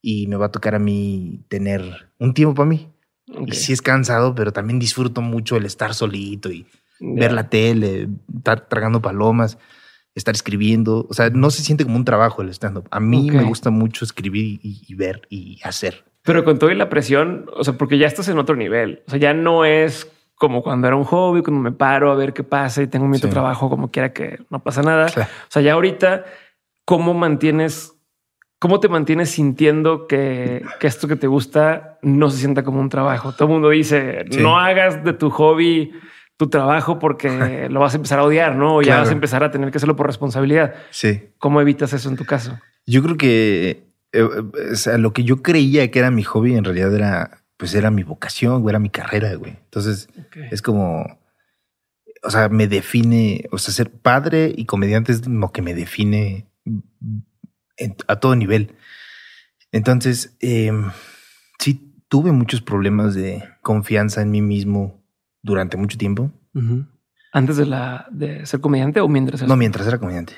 y me va a tocar a mí tener un tiempo para mí. Ok. Y sí es cansado, pero también disfruto mucho el estar solito y Ya. ver la tele, estar tragando palomas, estar escribiendo. O sea, no se siente como un trabajo el stand-up. A mí Ok. me gusta mucho escribir y, y ver y hacer. Pero con todo y la presión, o sea, porque ya estás en otro nivel. O sea, ya no es como cuando era un hobby, cuando me paro a ver qué pasa y tengo mi Sí. trabajo como quiera que no pasa nada. Claro. O sea, ya ahorita, ¿cómo mantienes, cómo te mantienes sintiendo que, que esto que te gusta no se sienta como un trabajo? Todo el mundo dice, Sí. no hagas de tu hobby tu trabajo porque lo vas a empezar a odiar, ¿no? O ya vas a empezar a tener que hacerlo por responsabilidad. Sí. ¿Cómo evitas eso en tu caso? Yo creo que eh, eh, o sea, lo que yo creía que era mi hobby en realidad era, pues era mi vocación, güey, era mi carrera, güey. Entonces es como, o sea, me define, o sea, ser padre y comediante es lo que me define a todo nivel. Entonces, eh, sí, tuve muchos problemas de confianza en mí mismo durante mucho tiempo. ¿Antes de, la, de ser comediante o mientras? No, mientras era comediante.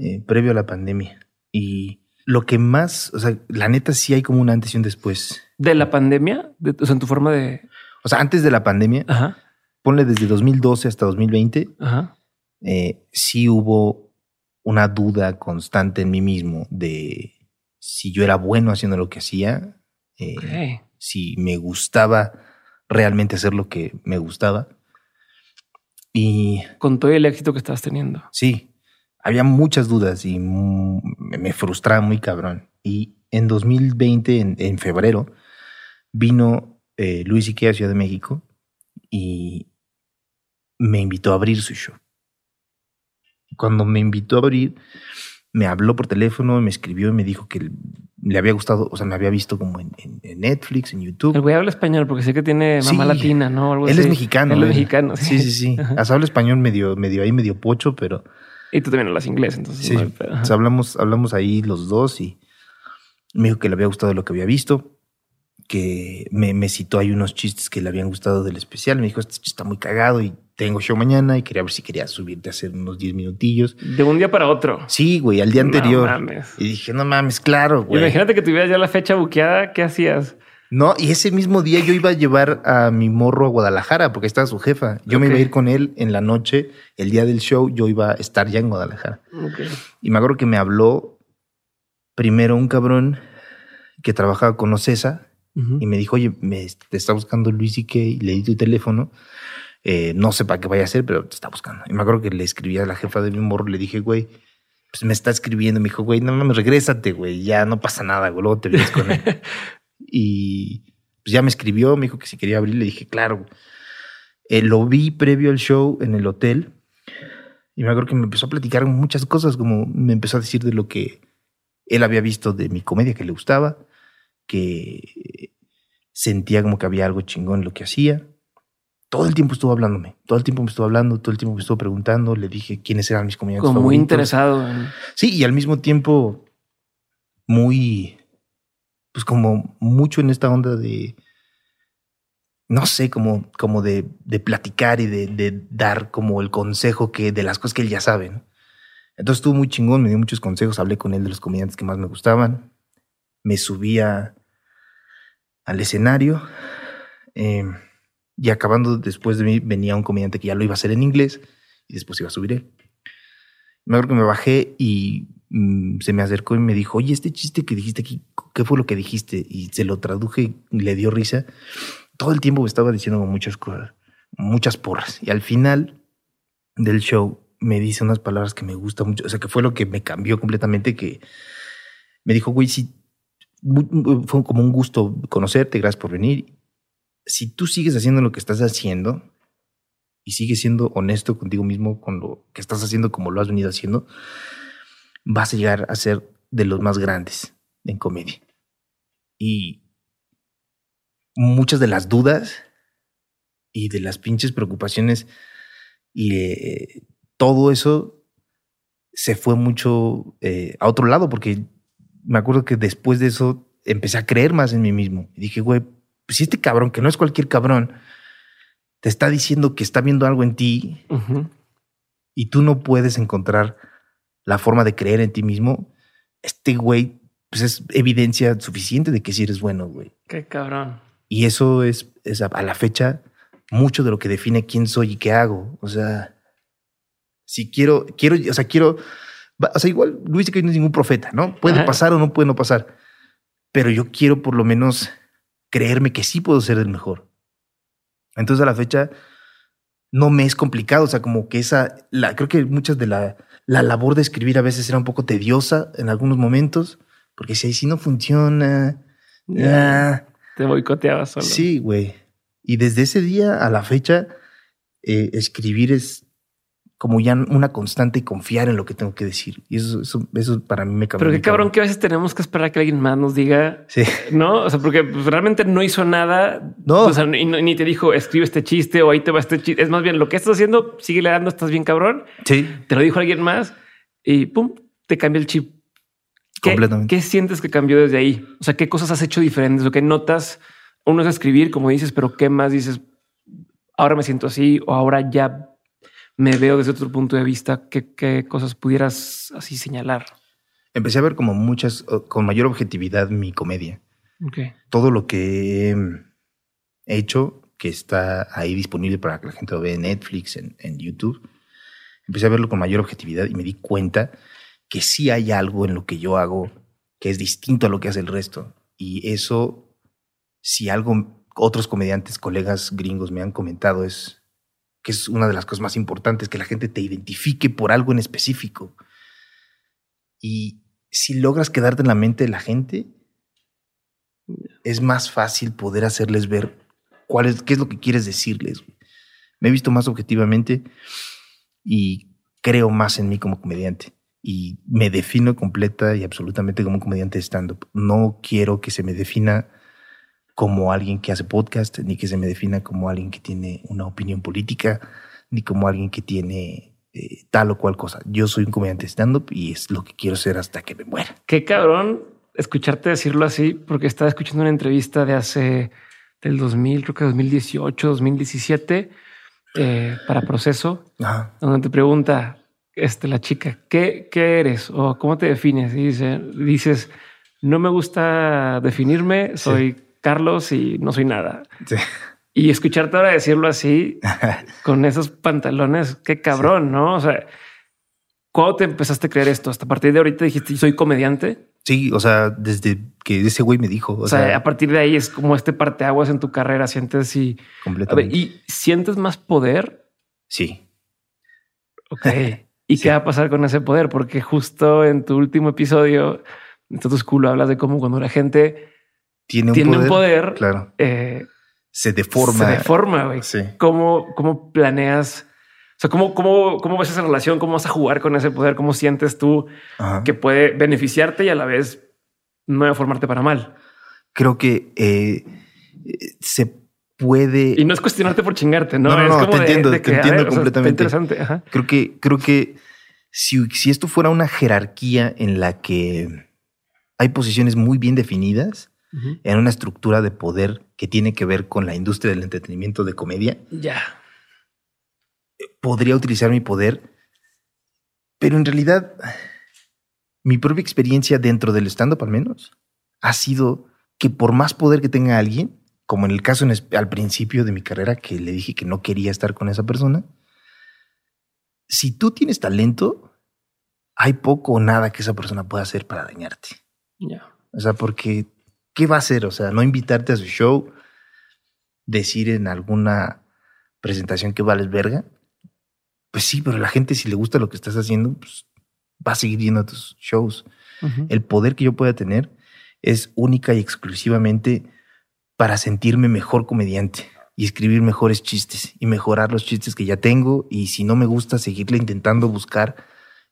Eh, previo a la pandemia. Y lo que más, o sea, la neta sí hay como un antes y un después. ¿De la pandemia? De, o sea, en tu forma de... O sea, antes de la pandemia, Ajá, ponle desde 2012 hasta 2020, ajá. eh, sí hubo una duda constante en mí mismo de si yo era bueno haciendo lo que hacía, eh, si me gustaba realmente hacer lo que me gustaba. Y Con todo el éxito que estás teniendo. Sí, había muchas dudas y me frustraba muy cabrón. Y en 2020, en, en febrero, vino eh, Luis Ikea a Ciudad de México y me invitó a abrir su show. Cuando me invitó a abrir, me habló por teléfono, me escribió y me dijo que le había gustado, o sea, me había visto como en, Netflix, en YouTube. El güey habla español porque sé que tiene mamá latina, ¿no? él es mexicano. Él es mexicano. Sí, sí, sí. habla español medio, medio ahí, medio pocho, pero. Y tú también hablas inglés, entonces. Sí. o sea, hablamos, hablamos ahí los dos y me dijo que le había gustado lo que había visto, que me, me citó ahí unos chistes que le habían gustado del especial. Me dijo, este chiste está muy cagado y tengo show mañana y quería ver si quería subirte a hacer unos 10 minutillos. De un día para otro. Sí, güey, al día anterior. Y dije, no mames, claro, güey. Imagínate que tuvieras ya la fecha buqueada, ¿qué hacías? No, y ese mismo día yo iba a llevar a mi morro a Guadalajara porque estaba su jefa. Yo me iba a ir con él en la noche, el día del show, yo iba a estar ya en Guadalajara. Y me acuerdo que me habló primero un cabrón que trabajaba con Ocesa y me dijo, oye, me te está buscando Luis y que le di tu teléfono eh, no sé para qué vaya a ser, pero te está buscando. Y me acuerdo que le escribí a la jefa de mi morro, le dije, güey, pues me está escribiendo. Me dijo, güey, no mames, regrésate, güey, ya no pasa nada, güey, luego te vienes con él. y pues ya me escribió, me dijo que si quería abrir, le dije, claro. Eh, lo vi previo al show en el hotel y me acuerdo que me empezó a platicar muchas cosas, como me empezó a decir de lo que él había visto de mi comedia que le gustaba, que sentía como que había algo chingón en lo que hacía todo el tiempo estuvo hablándome, todo el tiempo me estuvo hablando, todo el tiempo me estuvo preguntando, le dije quiénes eran mis comediantes Como muy interesado. Sí, y al mismo tiempo muy, pues como mucho en esta onda de, no sé, como, como de, de platicar y de, de, dar como el consejo que de las cosas que él ya sabe. Entonces estuvo muy chingón, me dio muchos consejos, hablé con él de los comediantes que más me gustaban, me subía al escenario. Eh, y acabando después de mí venía un comediante que ya lo iba a hacer en inglés y después iba a subir él. Me acuerdo que me bajé y mm, se me acercó y me dijo, oye, este chiste que dijiste aquí, ¿qué fue lo que dijiste? Y se lo traduje y le dio risa. Todo el tiempo me estaba diciendo muchas cosas, muchas porras. Y al final del show me dice unas palabras que me gustan mucho, o sea, que fue lo que me cambió completamente, que me dijo, güey, sí, fue como un gusto conocerte, gracias por venir si tú sigues haciendo lo que estás haciendo y sigues siendo honesto contigo mismo con lo que estás haciendo como lo has venido haciendo, vas a llegar a ser de los más grandes en comedia. Y muchas de las dudas y de las pinches preocupaciones y eh, todo eso se fue mucho eh, a otro lado porque me acuerdo que después de eso empecé a creer más en mí mismo. Y dije, güey, pues si este cabrón, que no es cualquier cabrón, te está diciendo que está viendo algo en ti y tú no puedes encontrar la forma de creer en ti mismo, este güey, pues es evidencia suficiente de que sí eres bueno, güey. Qué cabrón. Y eso es, a la fecha mucho de lo que define quién soy y qué hago. O sea, si quiero, quiero, o sea, quiero, o sea, igual Luis que no es ningún profeta, ¿no? Puede pasar o no puede no pasar. Pero yo quiero por lo menos creerme que sí puedo ser el mejor. Entonces a la fecha no me es complicado, o sea, como que esa, la, creo que muchas de la, la labor de escribir a veces era un poco tediosa en algunos momentos, porque si ahí sí no funciona, ya te boicoteabas solo. Sí, güey. Y desde ese día a la fecha, eh, escribir es como ya una constante y confiar en lo que tengo que decir. Y eso, eso, para mí me cambió. Pero qué cabrón que a veces tenemos que esperar a que alguien más nos diga, sí. no? O sea, porque pues, realmente no hizo nada. No. O sea, ni, te dijo escribe este chiste o ahí te va este chiste. Es más bien lo que estás haciendo, sigue le dando, estás bien cabrón. Sí. Te lo dijo alguien más y pum, te cambia el chip. ¿Qué, Completamente. ¿Qué sientes que cambió desde ahí? O sea, qué cosas has hecho diferentes? Lo que notas, uno es escribir, como dices, pero qué más dices. Ahora me siento así o ahora ya me veo desde otro punto de vista, ¿qué, cosas pudieras así señalar? Empecé a ver como muchas, con mayor objetividad mi comedia. Todo lo que he hecho, que está ahí disponible para que la gente lo vea en Netflix, en, en YouTube, empecé a verlo con mayor objetividad y me di cuenta que sí hay algo en lo que yo hago que es distinto a lo que hace el resto. Y eso, si algo otros comediantes, colegas gringos me han comentado, es que es una de las cosas más importantes, que la gente te identifique por algo en específico. Y si logras quedarte en la mente de la gente, es más fácil poder hacerles ver cuál es, qué es lo que quieres decirles. Me he visto más objetivamente y creo más en mí como comediante. y me defino completa y absolutamente como un comediante de stand-up. No quiero que se me defina como alguien que hace podcast, ni que se me defina como alguien que tiene una opinión política, ni como alguien que tiene eh, tal o cual cosa. Yo soy un comediante stand-up y es lo que quiero ser hasta que me muera. Qué cabrón escucharte decirlo así, porque estaba escuchando una entrevista de hace del 2000, creo que 2018, 2017, eh, para proceso, donde te pregunta este, la chica, ¿qué, ¿qué eres o cómo te defines? Y dice, dices, no me gusta definirme, soy Carlos y no soy nada. Y escucharte ahora decirlo así, con esos pantalones, qué cabrón, ¿no? O sea, ¿cuándo te empezaste a creer esto? Hasta a partir de ahorita dijiste, soy comediante. Sí, o sea, desde que ese güey me dijo. O, sea, a partir de ahí es como este parteaguas en tu carrera. Sientes y completamente. y sientes más poder. Sí. Ok. ¿Y qué va a pasar con ese poder? Porque justo en tu último episodio, en tu School, hablas de cómo cuando la gente tiene un poder, claro. Eh, se deforma. Se deforma, güey. Sí. ¿Cómo, ¿Cómo planeas? O sea, ¿cómo, cómo, ¿cómo ves esa relación? ¿Cómo vas a jugar con ese poder? ¿Cómo sientes tú que puede beneficiarte y a la vez no deformarte para mal? Creo que eh, se puede. Y no es cuestionarte por chingarte, no, no, no, es como te entiendo, te entiendo completamente. interesante. Creo que, creo que si, si esto fuera una jerarquía en la que hay posiciones muy bien definidas, en una estructura de poder que tiene que ver con la industria del entretenimiento de comedia. Ya. Podría utilizar mi poder, pero en realidad mi propia experiencia dentro del stand-up al menos ha sido que por más poder que tenga alguien, como en el caso al principio de mi carrera que le dije que no quería estar con esa persona, si tú tienes talento, hay poco o nada que esa persona pueda hacer para dañarte. Ya. O sea, porque ¿qué va a hacer? O sea, no invitarte a su show, decir en alguna presentación que vales verga. Pues sí, pero la gente si le gusta lo que estás haciendo, pues va a seguir yendo a tus shows. El poder que yo pueda tener es única y exclusivamente para sentirme mejor comediante y escribir mejores chistes y mejorar los chistes que ya tengo y si no me gusta seguirle intentando buscar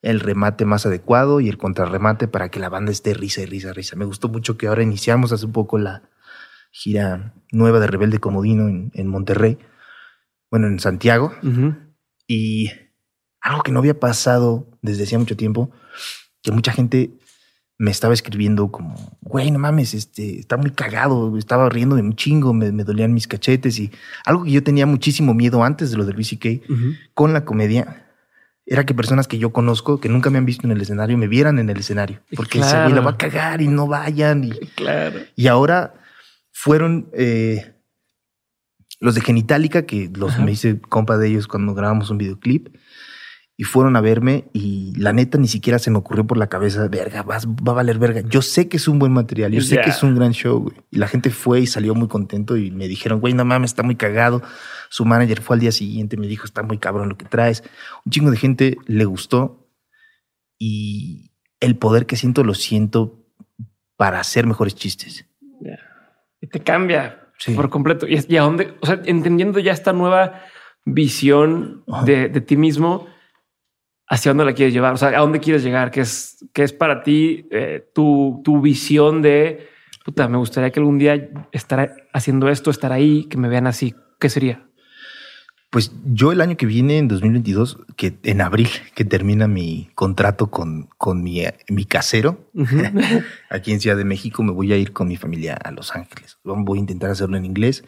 el remate más adecuado y el contrarremate para que la banda esté risa y risa, risa. Me gustó mucho que ahora iniciamos hace un poco la gira nueva de Rebelde Comodino en, Monterrey, bueno, en Santiago. Y algo que no había pasado desde hacía mucho tiempo, que mucha gente me estaba escribiendo como, güey, no mames, este, está muy cagado, estaba riendo de un chingo, me, dolían mis cachetes y algo que yo tenía muchísimo miedo antes de lo de Luis y con la comedia era que personas que yo conozco, que nunca me han visto en el escenario, me vieran en el escenario. Porque ese güey la va a cagar y no vayan. Y, claro. y ahora fueron eh, los de Genitalica, que los me hice compa de ellos cuando grabamos un videoclip y fueron a verme y la neta ni siquiera se me ocurrió por la cabeza, verga, va a valer verga. Yo sé que es un buen material, yo sé que es un gran show, güey. Y la gente fue y salió muy contento y me dijeron, güey, no mames, está muy cagado. Su manager fue al día siguiente, me dijo, está muy cabrón lo que traes. Un chingo de gente le gustó y el poder que siento lo siento para hacer mejores chistes. Y te cambia por completo. Y, a dónde, o sea, entendiendo ya esta nueva visión de, de ti mismo, hacia dónde la quieres llevar, o sea, a dónde quieres llegar, qué es, qué es para ti eh, tu, tu visión de, puta, me gustaría que algún día estar haciendo esto, estar ahí, que me vean así. ¿Qué sería? Pues yo el año que viene, en 2022, que en abril, que termina mi contrato con, con mi, mi casero, aquí en Ciudad de México, me voy a ir con mi familia a Los Ángeles. Voy a intentar hacerlo en inglés.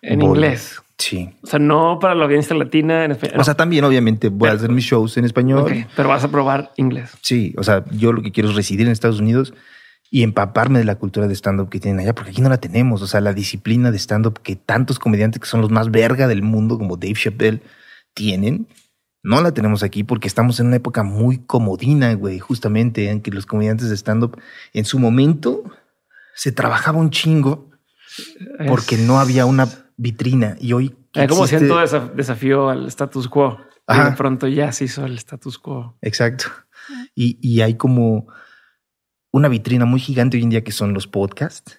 En inglés. Sí. O sea, no para la audiencia latina en español. O sea, también obviamente voy a hacer mis shows en español. pero vas a probar inglés. Sí, o sea, yo lo que quiero es residir en Estados Unidos y empaparme de la cultura de stand-up que tienen allá, porque aquí no la tenemos. O sea, la disciplina de stand-up que tantos comediantes que son los más verga del mundo, como Dave Chappelle, tienen, no la tenemos aquí porque estamos en una época muy comodina, güey, justamente en que los comediantes de stand-up en su momento se trabajaba un chingo porque no había una vitrina y hoy... como siento desafío al status quo. Y de pronto ya se hizo el status quo. Exacto. Y, y hay como una vitrina muy gigante hoy en día que son los podcasts.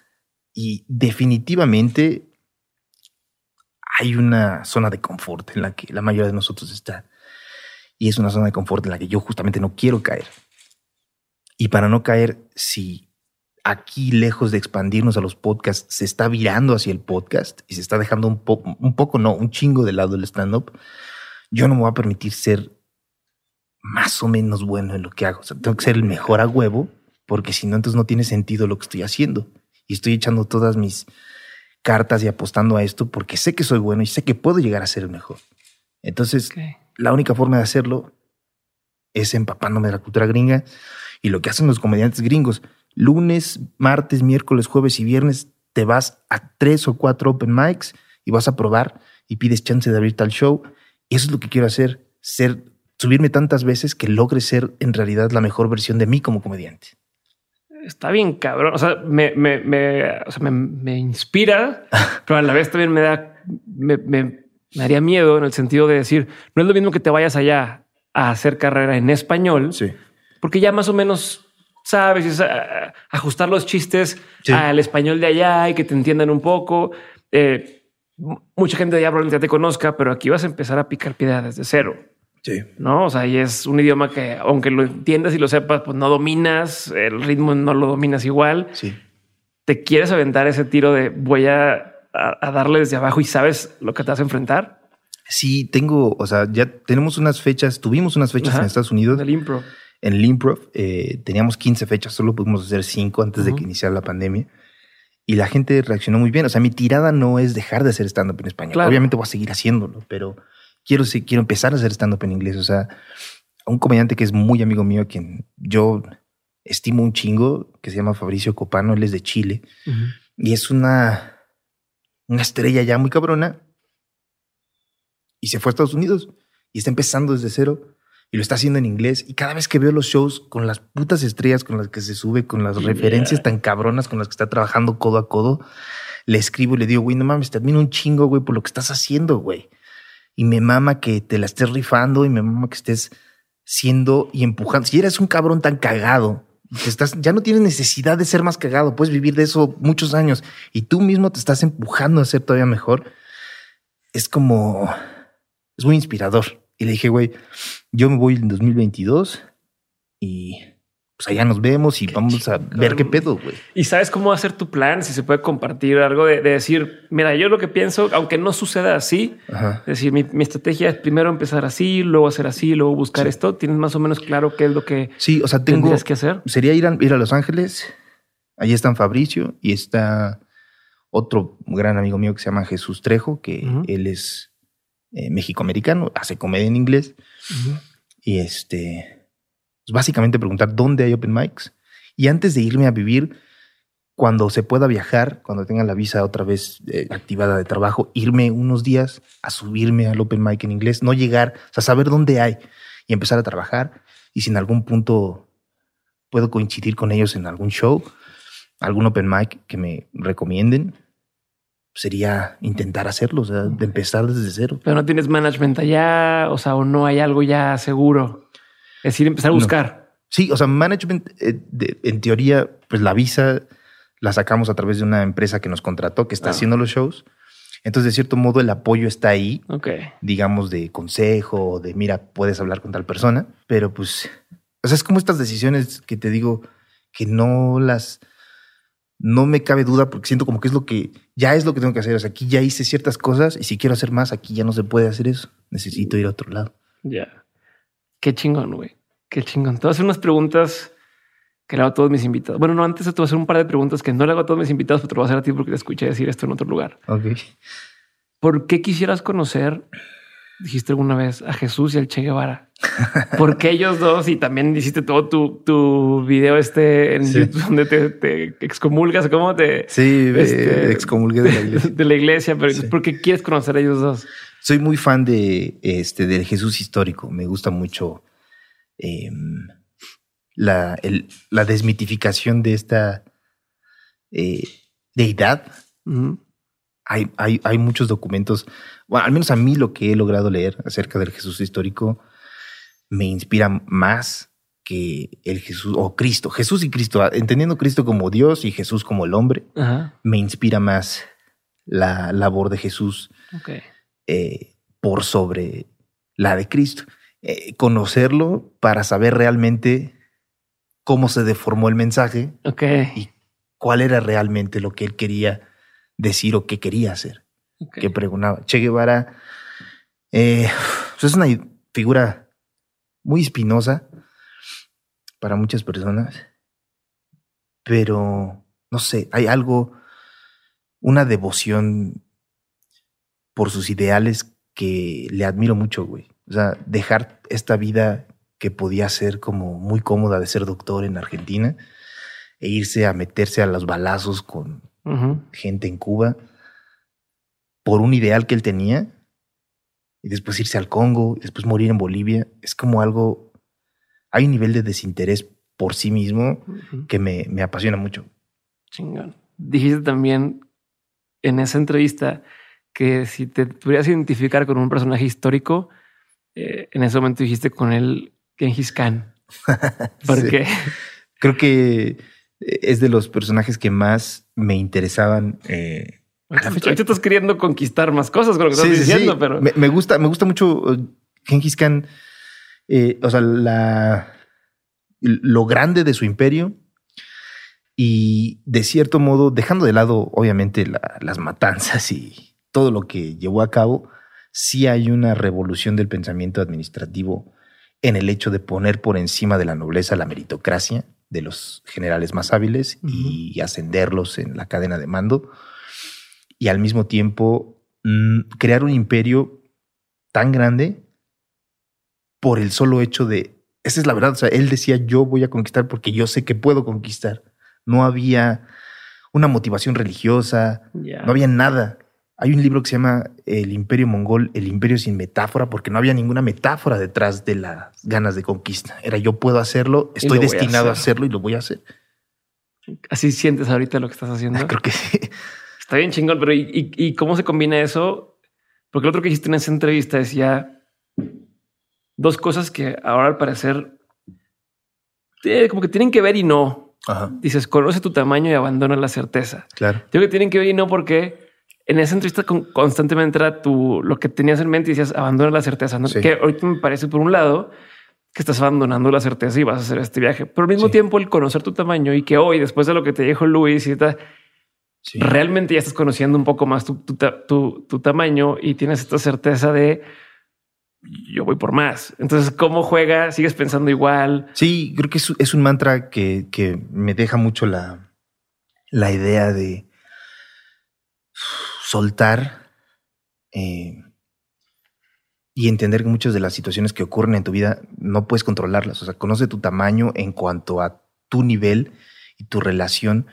Y definitivamente hay una zona de confort en la que la mayoría de nosotros está. Y es una zona de confort en la que yo justamente no quiero caer. Y para no caer, si aquí, lejos de expandirnos a los podcasts, se está virando hacia el podcast y se está dejando un, poco, un poco, no, un chingo de lado el stand-up, yo no me voy a permitir ser más o menos bueno en lo que hago. Tengo que ser el mejor a huevo, porque si no, entonces no tiene sentido lo que estoy haciendo. Y estoy echando todas mis cartas y apostando a esto porque sé que soy bueno y sé que puedo llegar a ser el mejor. Entonces, la única forma de hacerlo es empapándome de la cultura gringa y lo que hacen los comediantes gringos. Lunes, martes, miércoles, jueves y viernes te vas a tres o cuatro open mics y vas a probar y pides chance de abrir tal show. Y eso es lo que quiero hacer, ser, subirme tantas veces que logre ser en realidad la mejor versión de mí como comediante. Está bien, cabrón. O sea, me, me, me, o sea, me, inspira, pero a la vez también me da, me, me, me haría miedo en el sentido de decir, no es lo mismo que te vayas allá a hacer carrera en español, Sí. porque ya más o menos sabes es, ajustar los chistes Sí. al español de allá y que te entiendan un poco. Eh, mucha gente de allá probablemente ya te conozca, pero aquí vas a empezar a picar piedra desde cero. Sí. ¿no? O sea, y es un idioma que, aunque lo entiendas y lo sepas, pues no dominas, el ritmo no lo dominas igual. Sí. Te quieres aventar ese tiro de voy a, a- darle desde abajo y sabes lo que te vas a enfrentar. Sí, tengo, o sea, ya tenemos unas fechas, tuvimos unas fechas Ajá. en Estados Unidos. Del impro. En el Improv eh, teníamos 15 fechas, solo pudimos hacer 5 antes de que iniciara la pandemia. Y la gente reaccionó muy bien. O sea, mi tirada no es dejar de hacer stand-up en español. Claro. Obviamente voy a seguir haciéndolo, pero quiero, quiero empezar a hacer stand-up en inglés. O sea, un comediante que es muy amigo mío, a quien yo estimo un chingo, que se llama Fabricio Copano, él es de Chile. Y es una, una estrella ya muy cabrona. Y se fue a Estados Unidos y está empezando desde cero y lo está haciendo en inglés. Y cada vez que veo los shows con las putas estrellas con las que se sube, con las Yeah. referencias tan cabronas con las que está trabajando codo a codo, le escribo y le digo, güey, no mames, te admiro un chingo, güey, por lo que estás haciendo, güey. Y me mama que te la estés rifando y me mama que estés siendo y empujando. Si eres un cabrón tan cagado, que estás, ya no tienes necesidad de ser más cagado, puedes vivir de eso muchos años y tú mismo te estás empujando a ser todavía mejor. Es como, es muy inspirador. Y le dije, güey, yo me voy en 2022 y pues allá nos vemos y vamos a ver qué pedo, güey. Y sabes cómo hacer tu plan, si se puede compartir algo de, de decir, mira, yo lo que pienso, aunque no suceda así, Ajá. es decir, mi, mi estrategia es primero empezar así, luego hacer así, luego buscar Sí. esto. Tienes más o menos claro qué es lo que Sí, o sea, tengo, tendrías que hacer. sería ir a, ir a Los Ángeles. Allí están Fabricio y está otro gran amigo mío que se llama Jesús Trejo, que Ujú. él es eh, mexicoamericano, hace comedia en inglés. Y este, pues básicamente preguntar dónde hay open mics. Y antes de irme a vivir, cuando se pueda viajar, cuando tenga la visa otra vez eh, activada de trabajo, irme unos días a subirme al open mic en inglés, no llegar, o sea, saber dónde hay y empezar a trabajar. Y si en algún punto puedo coincidir con ellos en algún show, algún open mic que me recomienden, sería intentar hacerlo, o sea, de empezar desde cero. Pero no tienes management allá, o sea, o no hay algo ya seguro. Es decir, empezar a No. buscar. Sí, o sea, management, eh, de- en teoría, pues la visa la sacamos a través de una empresa que nos contrató, que está Ah. haciendo los shows. Entonces, de cierto modo, el apoyo está ahí, Ok. digamos, de consejo, de mira, puedes hablar con tal persona, pero pues, o sea, es como estas decisiones que te digo que no las, no me cabe duda porque siento como que es lo que, ya es lo que tengo que hacer. O sea, aquí ya hice ciertas cosas y si quiero hacer más, aquí ya no se puede hacer eso. Necesito ir a otro lado. Ya. Qué chingón, güey. Qué chingón. Te voy a hacer unas preguntas que le hago a todos mis invitados. Bueno, no, antes te voy a hacer un par de preguntas que no le hago a todos mis invitados, pero te lo voy a hacer a ti porque te escuché decir esto en otro lugar. Ok. ¿Por qué quisieras conocer, dijiste alguna vez, a Jesús y al Che Guevara? ¿Por qué ellos dos? Y también hiciste todo tu, tu video este en Sí. YouTube donde te, te excomulgas, ¿cómo te... Sí, Este- excomulgué de la iglesia. de la iglesia, pero Sí. ¿por qué quieres conocer a ellos dos? Soy muy fan de este del Jesús histórico. Me gusta mucho em, la, el- la desmitificación de esta eh, deidad. Hay, hay, hay muchos documentos, bueno, al menos a mí lo que he logrado leer acerca del Jesús histórico me inspira más que el Jesús o Cristo. Jesús y Cristo, entendiendo Cristo como Dios y Jesús como el hombre, me inspira más la labor de Jesús Ok. Eh, por sobre la de Cristo. Eh, conocerlo para saber realmente cómo se deformó el mensaje y cuál era realmente lo que él quería decir o qué quería hacer. Que preguntaba. Che Guevara eh, es una figura muy espinosa para muchas personas, pero no sé, hay algo, una devoción por sus ideales que le admiro mucho, güey. O sea, dejar esta vida que podía ser como muy cómoda de ser doctor en Argentina e irse a meterse a los balazos con gente en Cuba por un ideal que él tenía y después irse al Congo y después morir en Bolivia. Es como algo, hay un nivel de desinterés por sí mismo que me, me apasiona mucho. Chingón. Dijiste también en esa entrevista que si te pudieras identificar con un personaje histórico, eh, en ese momento dijiste con el Genghis Khan. ¿Por Sí. qué? Creo que es de los personajes que más me interesaban. eh, a la fecha. Ahorita estás queriendo conquistar más cosas con lo que Sí, estás sí. diciendo, pero me, me gusta, me gusta mucho eh, Genghis Khan. eh, o sea, la, lo grande de su imperio y de cierto modo, dejando de lado, obviamente, la- las matanzas y todo lo que llevó a cabo, sí hay una revolución del pensamiento administrativo en el hecho de poner por encima de la nobleza la meritocracia de los generales más hábiles y ascenderlos en la cadena de mando y al mismo tiempo mm, crear un imperio tan grande por el solo hecho de, esa es la verdad, o sea, él decía yo voy a conquistar porque yo sé que puedo conquistar. No había una motivación religiosa, no había nada. Hay un libro que se llama El Imperio Mongol, El Imperio sin metáfora, porque no había ninguna metáfora detrás de las ganas de conquista. Era yo puedo hacerlo, estoy a destinado a, hacer. hacerlo y lo voy a hacer. Así sientes ahorita lo que estás haciendo. Creo que sí. Está bien chingón, pero ¿y, y- y cómo se combina eso? Porque lo otro que dijiste en esa entrevista decía dos cosas que ahora al parecer eh, como que tienen que ver y no. Ajá, Dices, conoce tu tamaño y abandona la certeza. claro. Yo que tienen que ver y no porque en esa entrevista con- constantemente era tu, lo que tenías en mente y decías, abandona la certeza. ¿no? Sí. Que ahorita me parece por un lado que estás abandonando la certeza y vas a hacer este viaje, pero al mismo Sí. tiempo el conocer tu tamaño y que hoy, después de lo que te dijo Luis y tal, Sí. realmente ya estás conociendo un poco más tu, tu- tu tamaño y tienes esta certeza de yo voy por más. Entonces, ¿cómo juega? ¿Sigues pensando igual? Sí, creo que es, es un mantra que, que me deja mucho la, la idea de soltar eh, y entender que muchas de las situaciones que ocurren en tu vida no puedes controlarlas. O sea, conoce tu tamaño en cuanto a tu nivel y tu relación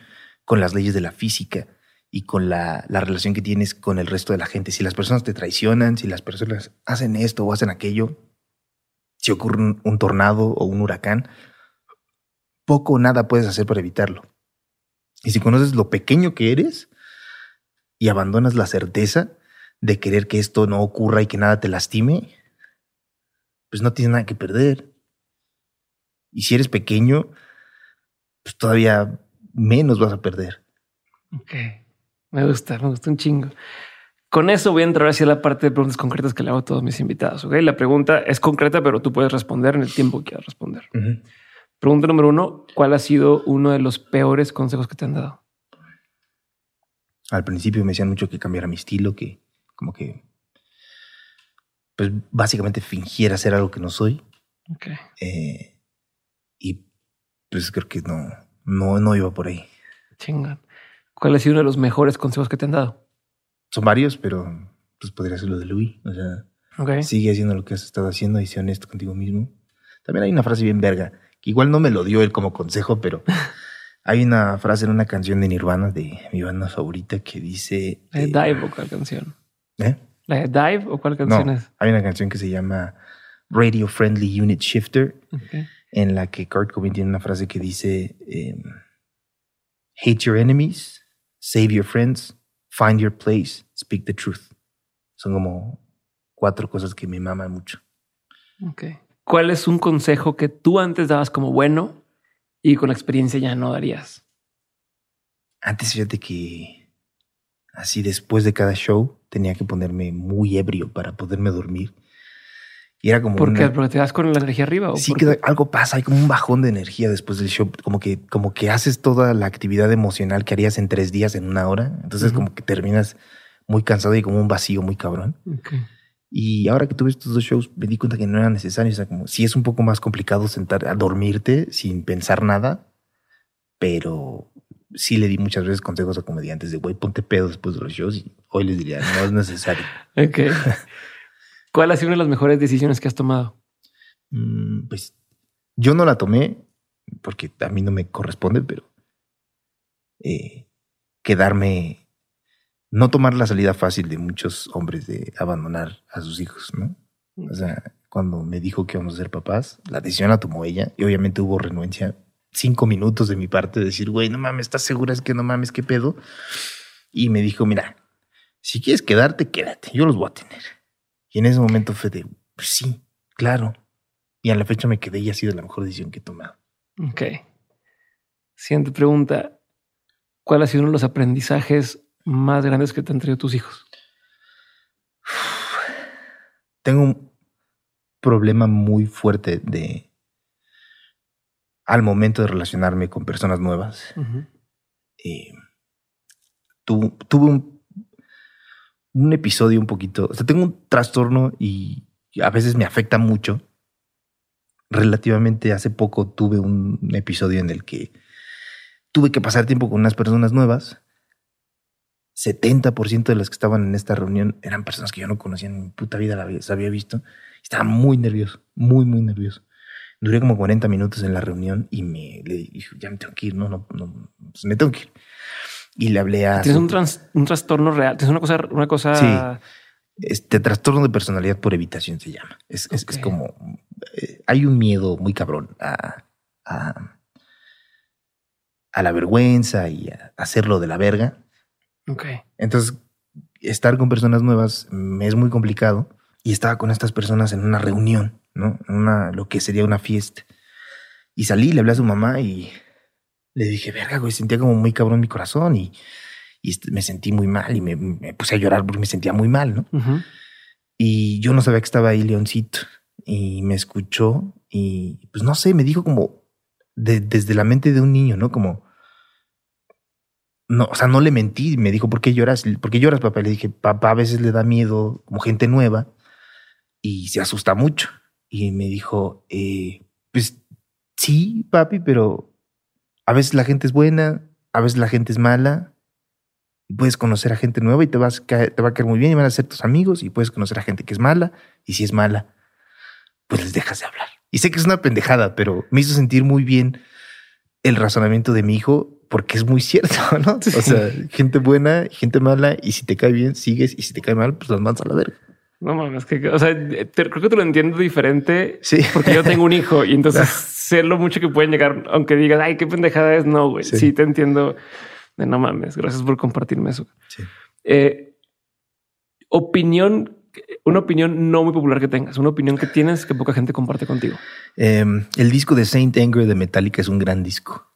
con las leyes de la física y con la, la relación que tienes con el resto de la gente. Si las personas te traicionan, si las personas hacen esto o hacen aquello, si ocurre un, un tornado o un huracán, poco o nada puedes hacer para evitarlo. Y si conoces lo pequeño que eres y abandonas la certeza de querer que esto no ocurra y que nada te lastime, pues no tienes nada que perder. Y si eres pequeño, pues todavía menos vas a perder. Ok. Me gusta, me gusta un chingo. Con eso voy a entrar hacia la parte de preguntas concretas que le hago a todos mis invitados. Ok, la pregunta es concreta, pero tú puedes responder en el tiempo que quieras responder. Pregunta número uno: ¿Cuál ha sido uno de los peores consejos que te han dado? Al principio me decían mucho que cambiara mi estilo, que como que, pues básicamente fingiera ser algo que no soy. Ok. Eh, y pues creo que no, no, no iba por ahí. Chingón. ¿Cuál ha sido uno de los mejores consejos que te han dado? Son varios, pero pues podría ser lo de Louis. O sea, Ok. sigue haciendo lo que has estado haciendo y sé honesto contigo mismo. También hay una frase bien verga, que igual no me lo dio él como consejo, pero hay una frase en una canción de Nirvana, de mi banda favorita, que dice... ¿La de eh, Dive o cuál canción? ¿eh? ¿La de Dive o cuál canción No, es? hay una canción que se llama Radio Friendly Unit Shifter, en la que Kurt Cobain tiene una frase que dice: em, Hate your enemies, save your friends, find your place, speak the truth. Son como cuatro cosas que me maman mucho. Ok. ¿Cuál es un consejo que tú antes dabas como bueno y con la experiencia ya no darías? Antes, fíjate que así después de cada show tenía que ponerme muy ebrio para poderme dormir. Y era como. ¿Por una- qué? ¿Porque te vas con la energía arriba? ¿o Sí, que qué? algo pasa, hay como un bajón de energía después del show, como que, como que haces toda la actividad emocional que harías en tres días en una hora, entonces como que terminas muy cansado y como un vacío muy cabrón. Ok. Y ahora que tuve estos dos shows, me di cuenta que no era necesario, o sea, como si es un poco más complicado sentar a dormirte sin pensar nada, pero sí le di muchas veces consejos a comediantes de, güey, ponte pedo después de los shows y hoy les diría, no es necesario. Ok. ¿Cuál ha sido una de las mejores decisiones que has tomado? Mm, pues yo no la tomé porque a mí no me corresponde, pero eh, quedarme, no tomar la salida fácil de muchos hombres de abandonar a sus hijos, ¿no? O sea, cuando me dijo que íbamos a ser papás, la decisión la tomó ella y obviamente hubo renuencia. Cinco minutos de mi parte de decir, güey, no mames, ¿estás segura? Es que no mames, ¿qué pedo? Y me dijo, mira, si quieres quedarte, quédate, yo los voy a tener. Y en ese momento fue de, pues sí, claro. Y a la fecha me quedé y ha sido la mejor decisión que he tomado. Ok. Siguiente pregunta. ¿Cuál ha sido uno de los aprendizajes más grandes que te han traído tus hijos? Tengo un problema muy fuerte de al momento de relacionarme con personas nuevas. eh, tu- tuve un, un episodio un poquito, o sea, tengo un trastorno y a veces me afecta mucho. Relativamente hace poco tuve un episodio en el que tuve que pasar tiempo con unas personas nuevas. 70% de las que estaban en esta reunión eran personas que yo no conocía en mi puta vida, las había visto. Estaba muy nervioso, muy, muy nervioso. Duré como 40 minutos en la reunión y me le dije, ya me tengo que ir, no, no, no, pues me tengo que ir. Y le hablé a... Tienes un, trans- un trastorno real. Tienes una cosa, una cosa. Este trastorno de personalidad por evitación se llama. Es, es- como eh, hay un miedo muy cabrón a, a, a la vergüenza y a hacerlo de la verga. Ok. Entonces, estar con personas nuevas me es muy complicado y estaba con estas personas en una reunión, ¿no? En una, lo que sería una fiesta. Y salí, le hablé a su mamá y le dije, verga, güey, sentía como muy cabrón mi corazón y, y me sentí muy mal y me, me puse a llorar porque me sentía muy mal, ¿no? Ujú. Y yo no sabía que estaba ahí Leoncito y me escuchó y pues no sé, me dijo como de- desde la mente de un niño, ¿no? Como, no, o sea, no le mentí, me dijo, ¿por qué lloras? ¿Por qué lloras, papá? Le dije, papá a veces le da miedo como gente nueva y se asusta mucho. Y me dijo, eh, pues sí, papi, pero a veces la gente es buena, a veces la gente es mala. Puedes conocer a gente nueva y te va a caer muy bien y van a ser tus amigos. Y puedes conocer a gente que es mala. Y si es mala, pues les dejas de hablar. Y sé que es una pendejada, pero me hizo sentir muy bien el razonamiento de mi hijo porque es muy cierto, ¿no? Sí. O sea, gente buena gente mala. Y si te cae bien, sigues. Y si te cae mal, pues las mandas a la verga. No mames, que, o sea, te- creo que te lo entiendo diferente Sí. porque yo tengo un hijo y entonces sé lo mucho que pueden llegar, aunque digas, ay, qué pendejada es. No, güey. Sí. Sí. te entiendo. De no mames. Gracias por compartirme eso. Sí. Eh, opinión, una opinión no muy popular que tengas, una opinión que tienes que poca gente comparte contigo. Em, el disco de Saint Anger de Metallica es un gran disco.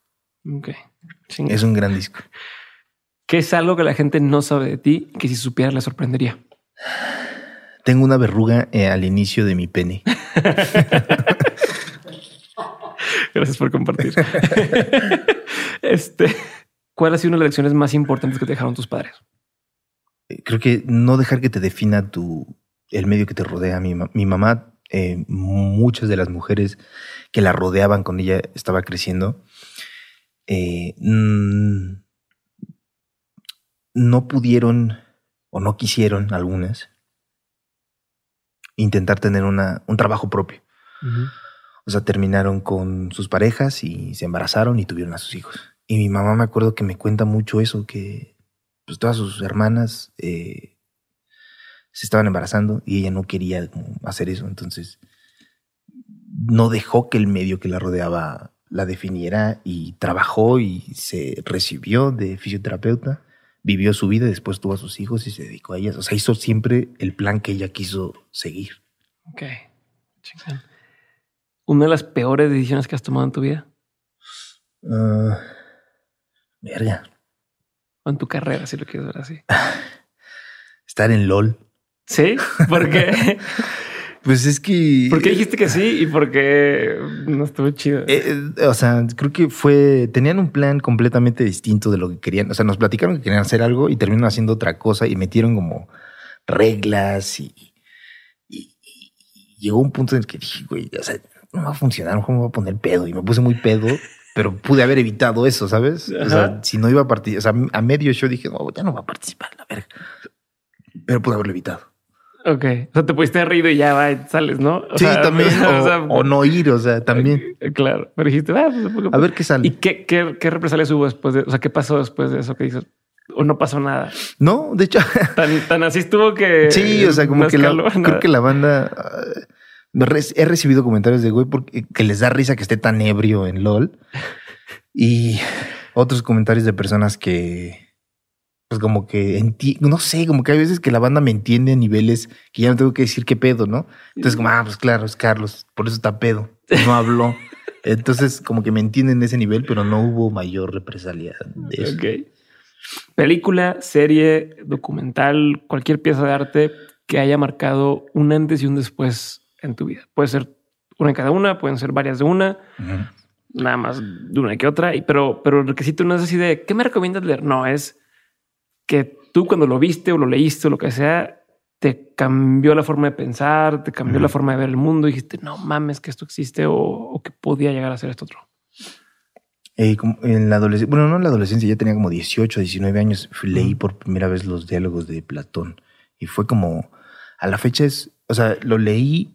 Ok. Es un gran disco. ¿Qué es algo que la gente no sabe de ti que si supiera le sorprendería? Tengo una verruga eh, al inicio de mi pene. Gracias por compartir. este, ¿cuál ha sido una de las lecciones más importantes que te dejaron tus padres? creo que no dejar que te defina tu el medio que te rodea. Mi, mi mamá, eh, muchas de las mujeres que la rodeaban cuando ella estaba creciendo, eh, no pudieron o no quisieron algunas intentar tener una, un trabajo propio. O sea, terminaron con sus parejas y se embarazaron y tuvieron a sus hijos. Y mi mamá me acuerdo que me cuenta mucho eso, que pues todas sus hermanas eh, se estaban embarazando y ella no quería hacer eso. Entonces, no dejó que el medio que la rodeaba la definiera y trabajó y se recibió de fisioterapeuta, vivió su vida, después tuvo a sus hijos y se dedicó a ellas. O sea, hizo siempre el plan que ella quiso seguir. Ok. Chingón. Una de las peores decisiones que has tomado en tu vida Ah, verga. o en tu carrera, si lo quieres ver así. Estar en LOL. Sí, porque Pues es que. ¿Por qué dijiste que sí y por qué no estuvo chido? Eh, eh, o sea, creo que fue. Tenían un plan completamente distinto de lo que querían. O sea, nos platicaron que querían hacer algo y terminaron haciendo otra cosa y metieron como reglas y, y- y llegó un punto en el que dije, güey, o sea, no va a funcionar, ¿cómo me voy a poner pedo? Y me puse muy pedo, pero pude haber evitado eso, ¿sabes? O sea, si no iba a participar, o sea, a medio show dije, no, ya no va a participar, la verga. Pero pude haberlo evitado. Ok. O sea, te pusiste haber reído y ya va, sales, ¿no? O sí, sea, también. o O, sea, o no ir, o sea, también. Claro. Pero dijiste, ah, pues, A ver qué sale. ¿Y qué, qué, qué represalias hubo después de O sea, ¿qué pasó después de eso que dices? O no pasó nada. No, de hecho, Tan, tan así estuvo que. sí, o sea, como no que la, creo que la banda. ah, he recibido comentarios de güey porque que les da risa que esté tan ebrio en LOL. Y otros comentarios de personas que. Pues como que enti- no sé, como que hay veces que la banda me entiende a niveles que ya no tengo que decir qué pedo, ¿no? Entonces, como, ah, pues claro, es Carlos, por eso está pedo, no habló. Entonces, como que me entienden en ese nivel, pero no hubo mayor represalia de eso. Película, serie, documental, cualquier pieza de arte que haya marcado un antes y un después en tu vida. Puede ser una en cada una, pueden ser varias de una, nada más de una que otra, y, pero, pero el requisito no es así de ¿qué me recomiendas leer? No, es que tú cuando lo viste o lo leíste o lo que sea, te cambió la forma de pensar, te cambió la forma de ver el mundo y dijiste, no mames que esto existe o, o que podía llegar a ser esto otro. Eh, como en la adolescencia, bueno, no en la adolescencia, ya tenía como 18, 19 años, leí por primera vez los diálogos de Platón y fue como, a la fecha es, o sea, lo leí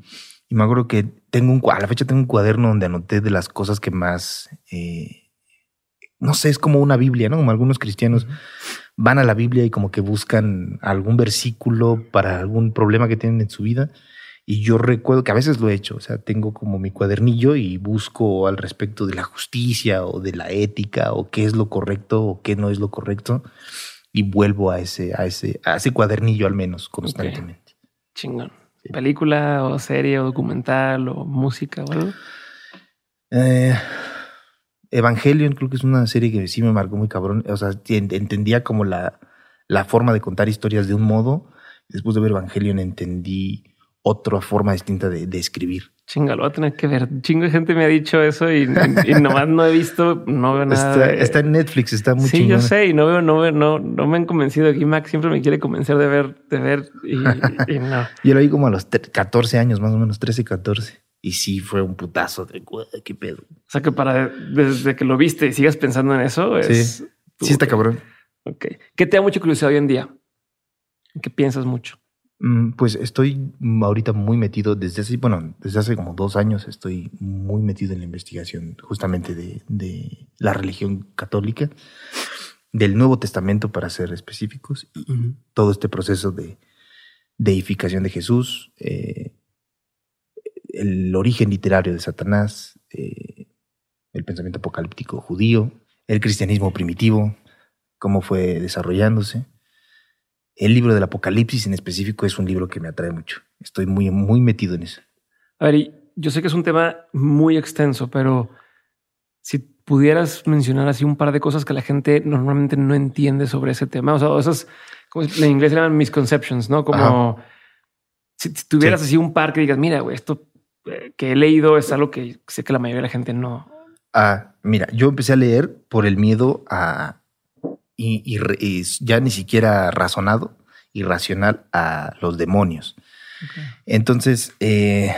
y me acuerdo que tengo un, a la fecha tengo un cuaderno donde anoté de las cosas que más, eh, no sé, es como una Biblia, ¿no? Como algunos cristianos van a la Biblia y como que buscan algún versículo para algún problema que tienen en su vida. Y yo recuerdo que a veces lo he hecho, o sea, tengo como mi cuadernillo y busco al respecto de la justicia o de la ética o qué es lo correcto o qué no es lo correcto y vuelvo a ese, a ese, a ese cuadernillo al menos constantemente. Chingón. Sí. Película o serie o documental o música o algo. Eh, Evangelion creo que es una serie que sí me marcó muy cabrón. O sea, ent- entendía como la, la forma de contar historias de un modo. Después de ver Evangelion entendí otra forma distinta de, de escribir. Chinga, lo voy a tener que ver. Chingo de gente me ha dicho eso y, y nomás no he visto, no veo nada. Está, de- está en Netflix, está muy sí, chingona. yo sé y no veo, no veo, no, no me han convencido. Aquí Max siempre me quiere convencer de ver, de ver y, y no. Yo lo vi como a los tre- 14 años, más o menos, 13, 14. Y sí fue un putazo de "Güey, qué pedo. O sea que para desde que lo viste y sigas pensando en eso es. Sí. Sí, está cabrón. Ok. ¿Qué te da mucha curiosidad hoy en día? ¿Qué piensas mucho? Mm, Pues estoy ahorita muy metido desde hace, bueno, desde hace como dos años estoy muy metido en la investigación justamente de, de la religión católica, del Nuevo Testamento para ser específicos, y todo este proceso de deificación de Jesús, eh, el origen literario de Satanás, eh, el pensamiento apocalíptico judío, el cristianismo primitivo, cómo fue desarrollándose. El libro del Apocalipsis en específico es un libro que me atrae mucho. Estoy muy, muy metido en eso. A ver, y yo sé que es un tema muy extenso, pero si pudieras mencionar así un par de cosas que la gente normalmente no entiende sobre ese tema, o sea, esas, como en inglés se llaman misconceptions, ¿no? Como si, si tuvieras Sí. así un par que digas, mira, güey, esto que he leído es algo que sé que la mayoría de la gente no. Ah, mira, yo empecé a leer por el miedo a y, y re- y ya ni siquiera razonado, irracional a los demonios. Entonces, eh,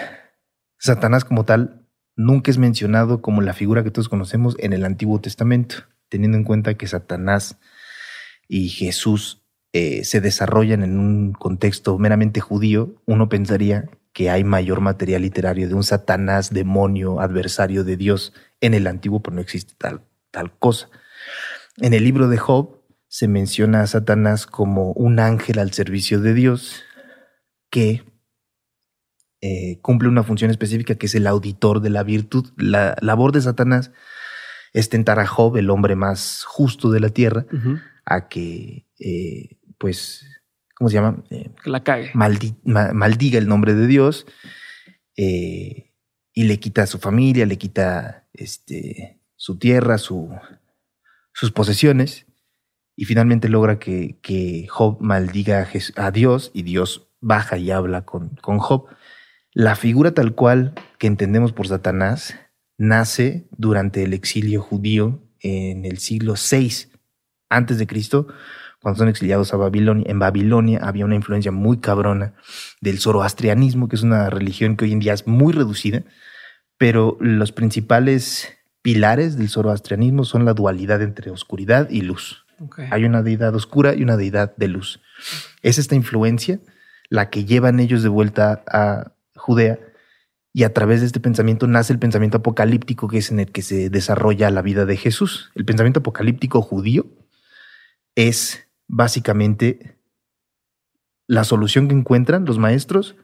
Satanás como tal nunca es mencionado como la figura que todos conocemos en el Antiguo Testamento, teniendo en cuenta que Satanás y Jesús eh, se desarrollan en un contexto meramente judío, uno pensaría que hay mayor material literario de un Satanás, demonio, adversario de Dios en el Antiguo, pero no existe tal, tal cosa. En el libro de Job se menciona a Satanás como un ángel al servicio de Dios que eh, cumple una función específica que es el auditor de la virtud. La labor de Satanás es tentar a Job, el hombre más justo de la tierra, a que, eh, pues, ¿cómo se llama? Eh, la cague. maldi- ma- maldiga el nombre de Dios eh, y le quita a su familia, le quita este, su tierra, su, sus posesiones y finalmente logra que, que Job maldiga a Dios y Dios baja y habla con, con Job. La figura tal cual que entendemos por Satanás nace durante el exilio judío en el siglo VI antes de Cristo, cuando son exiliados a Babilonia. En Babilonia había una influencia muy cabrona del zoroastrianismo, que es una religión que hoy en día es muy reducida, pero los principales pilares del zoroastrianismo son la dualidad entre oscuridad y luz. Okay. Hay una deidad oscura y una deidad de luz. Es esta influencia la que llevan ellos de vuelta a Judea y a través de este pensamiento nace el pensamiento apocalíptico que es en el que se desarrolla la vida de Jesús. El pensamiento apocalíptico judío es básicamente la solución que encuentran los maestros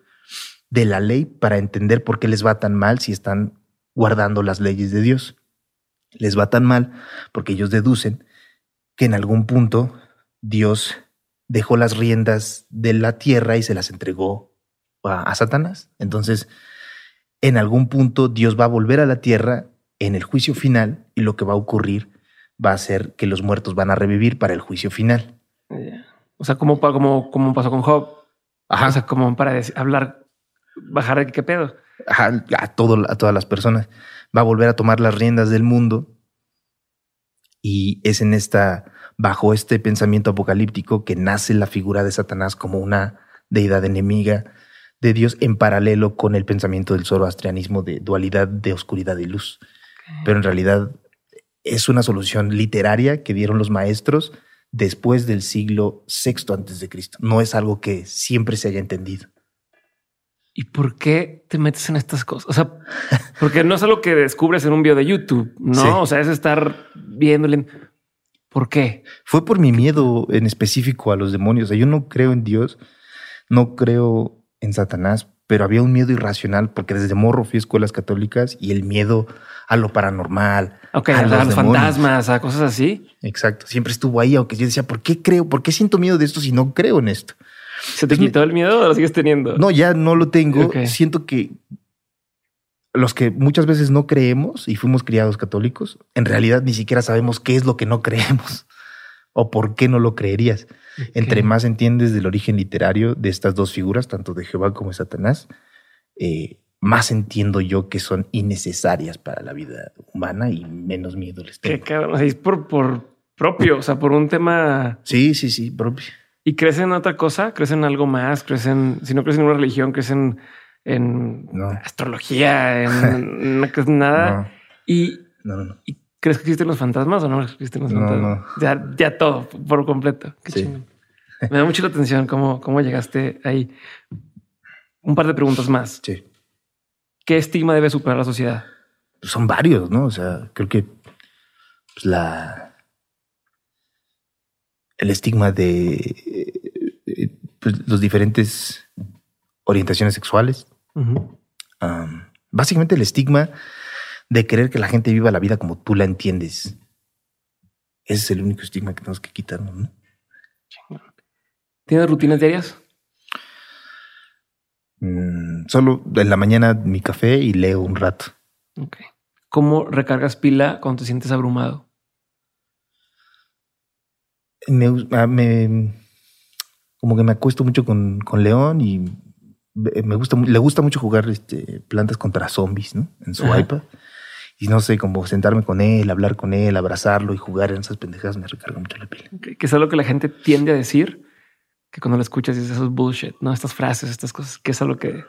de la ley para entender por qué les va tan mal si están guardando las leyes de Dios. Les va tan mal porque ellos deducen que en algún punto Dios dejó las riendas de la tierra y se las entregó a, Satanás. Entonces, en algún punto Dios va a volver a la tierra en el juicio final y lo que va a ocurrir va a ser que los muertos van a revivir para el juicio final. Sea, como, como, como pasó con Job. Ajá. O sea, como para decir, hablar, bajar de qué pedo. Ajá, a, todo, a todas las personas. Va a volver a tomar las riendas del mundo y es en esta, bajo este pensamiento apocalíptico que nace la figura de Satanás como una deidad enemiga de Dios en paralelo con el pensamiento del zoroastrianismo de dualidad de oscuridad y luz. Pero en realidad es una solución literaria que dieron los maestros después del siglo VI antes de Cristo. No es algo que siempre se haya entendido. ¿Y por qué te metes en estas cosas? O sea, porque no es algo que descubres en un video de YouTube, no? Sí. O sea, es estar viéndole. ¿Por qué? Fue por mi miedo en específico a los demonios. O sea, yo no creo en Dios, no creo en Satanás, pero había un miedo irracional porque desde morro fui a escuelas católicas y el miedo a lo paranormal, okay, a, los, a los fantasmas, a cosas así. Exacto. Siempre estuvo ahí, aunque yo decía, ¿por qué creo? ¿Por qué siento miedo de esto si no creo en esto? ¿Se te quitó el miedo o lo sigues teniendo? No, ya no lo tengo. Okay. Siento que los que muchas veces no creemos y fuimos criados católicos, en realidad ni siquiera sabemos qué es lo que no creemos o por qué no lo creerías. Okay. Entre más entiendes del origen literario de estas dos figuras, tanto de Jehová como de Satanás, eh, más entiendo yo que son innecesarias para la vida humana y menos miedo les tengo. Qué cabrón, es por, por propio, o sea, por un tema. Sí, sí, sí, propio. ¿Y crecen en otra cosa? ¿Crecen en algo más? ¿Crecen, si no crecen en una religión, crecen en no. astrología, en no nada? No. Y, no, no. ¿y crees que existen los fantasmas o no existen los fantasmas? Ya, ya todo por completo. Qué sí. chingón. Me da mucho la atención cómo, cómo llegaste ahí. Un par de preguntas más. Sí. ¿Qué estigma debe superar la sociedad? Pues son varios, ¿no? O sea, creo que pues la el estigma de eh, pues, los diferentes orientaciones sexuales. Uh -huh. um, básicamente el estigma de querer que la gente viva la vida como tú la entiendes. Ese es el único estigma que tenemos que quitarnos, ¿no? ¿Tienes rutinas diarias? Mm, solo en la mañana mi café y leo un rato. Ok. ¿Cómo recargas pila cuando te sientes abrumado? Me, me como que me acuesto mucho con, con León y me gusta, le gusta mucho jugar este, plantas contra zombies, ¿no? En su Ajá. iPad. Y no sé, como sentarme con él, hablar con él, abrazarlo y jugar en esas pendejadas me recarga mucho la pila. Okay. Que es algo que la gente tiende a decir, que cuando lo escuchas dices eso es bullshit, ¿no? Estas frases, estas cosas, que es algo que...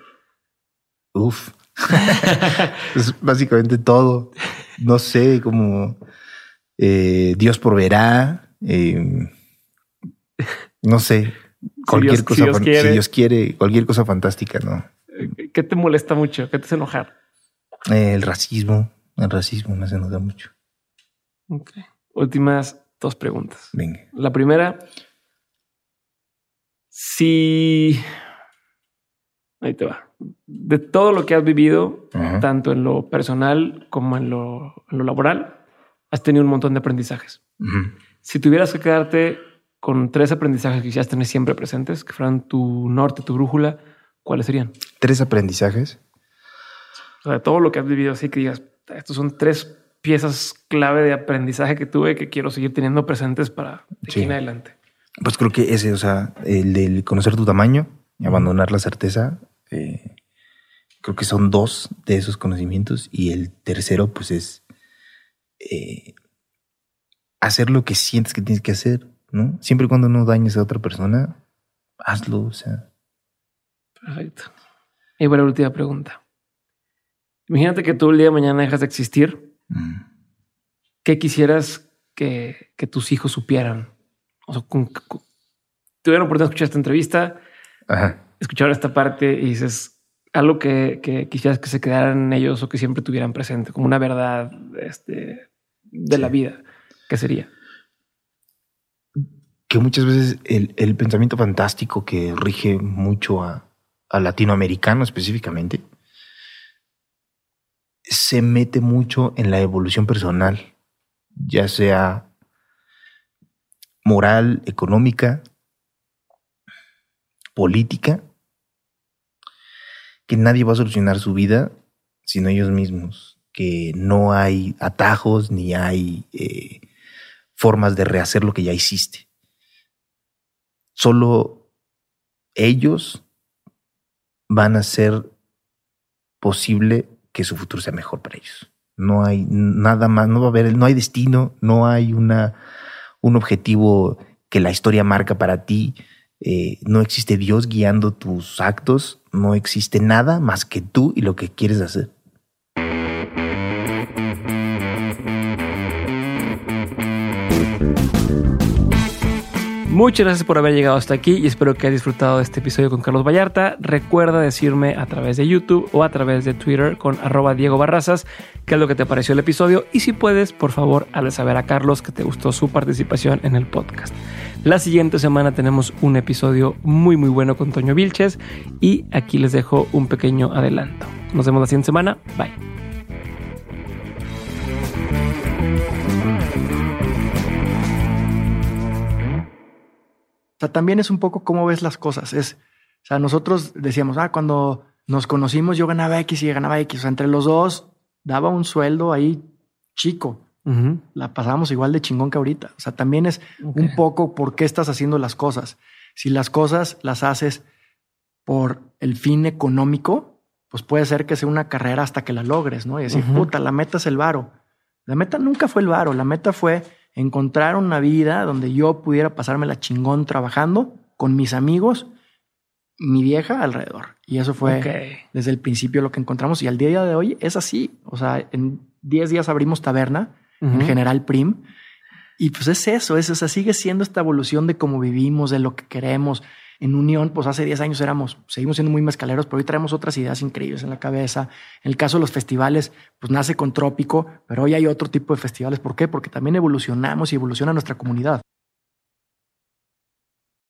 Uf. es básicamente todo. No sé, como eh, Dios proveerá. Eh, no sé, cualquier si Dios, cosa, si Dios, quiere, si Dios quiere, cualquier cosa fantástica, ¿no? ¿Qué te molesta mucho? ¿Qué te hace enojar? Eh, el racismo, el racismo me hace enojar mucho. Ok. Últimas dos preguntas. Venga. La primera, si ahí te va. De todo lo que has vivido, uh -huh. tanto en lo personal como en lo, en lo, laboral, has tenido un montón de aprendizajes. Uh -huh. Si tuvieras que quedarte con tres aprendizajes que quisieras tener siempre presentes, que fueran tu norte, tu brújula, ¿cuáles serían? Tres aprendizajes. O sea, todo lo que has vivido, así que digas, estos son tres piezas clave de aprendizaje que tuve que quiero seguir teniendo presentes para de Sí. aquí en adelante. Pues creo que ese, o sea, el del conocer tu tamaño y abandonar la certeza, eh, Creo que son dos de esos conocimientos y el tercero pues es eh, hacer lo que sientes que tienes que hacer, ¿no? Siempre y cuando no dañes a otra persona, hazlo, o sea. Perfecto. Y bueno, última pregunta. Imagínate que tú el día de mañana dejas de existir. Mm. ¿Qué quisieras que, que, tus hijos supieran? O sea, con, tuvieron oportunidad de escuchar esta entrevista, Ajá. escuchar esta parte y dices algo que, que, quisieras que se quedaran en ellos o que siempre tuvieran presente, como una verdad este, de la vida. ¿Qué sería? Que muchas veces el, el pensamiento fantástico que rige mucho a, a latinoamericano específicamente se mete mucho en la evolución personal, ya sea moral, económica, política, que nadie va a solucionar su vida sino ellos mismos, que no hay atajos ni hay eh, formas de rehacer lo que ya hiciste. Solo ellos van a ser posible que su futuro sea mejor para ellos. No hay nada más, no va a haber, no hay destino, no hay una, un objetivo que la historia marca para ti. Eh, no existe Dios guiando tus actos, no existe nada más que tú y lo que quieres hacer. Muchas gracias por haber llegado hasta aquí y espero que hayas disfrutado de este episodio con Carlos Vallarta. Recuerda decirme a través de YouTube o a través de Twitter con arroba Diego Barrazas qué es lo que te pareció el episodio y si puedes, por favor, hazle saber a Carlos que te gustó su participación en el podcast. La siguiente semana tenemos un episodio muy muy bueno con Toño Vilches y aquí les dejo un pequeño adelanto. Nos vemos la siguiente semana. Bye. O sea, también es un poco cómo ves las cosas. Es, o sea, nosotros decíamos, ah, cuando nos conocimos yo ganaba X y ganaba X. O sea, entre los dos daba un sueldo ahí chico. La pasábamos igual de chingón que ahorita. O sea, también es un poco por qué estás haciendo las cosas. Si las cosas las haces por el fin económico, pues puede ser que sea una carrera hasta que la logres, ¿no? Y decir, puta, la meta es el varo. La meta nunca fue el varo, la meta fue encontrar una vida donde yo pudiera pasarme la chingón trabajando con mis amigos, mi vieja alrededor. Y eso fue desde el principio lo que encontramos. Y al día de hoy es así. O sea, en 10 días abrimos taberna en General Prim. Y pues es eso, es, o sea, sigue siendo esta evolución de cómo vivimos, de lo que queremos, en Unión, pues hace 10 años éramos, seguimos siendo muy mezcaleros, pero hoy traemos otras ideas increíbles en la cabeza. En el caso de los festivales, pues nace con Trópico, pero hoy hay otro tipo de festivales. ¿Por qué? Porque también evolucionamos y evoluciona nuestra comunidad.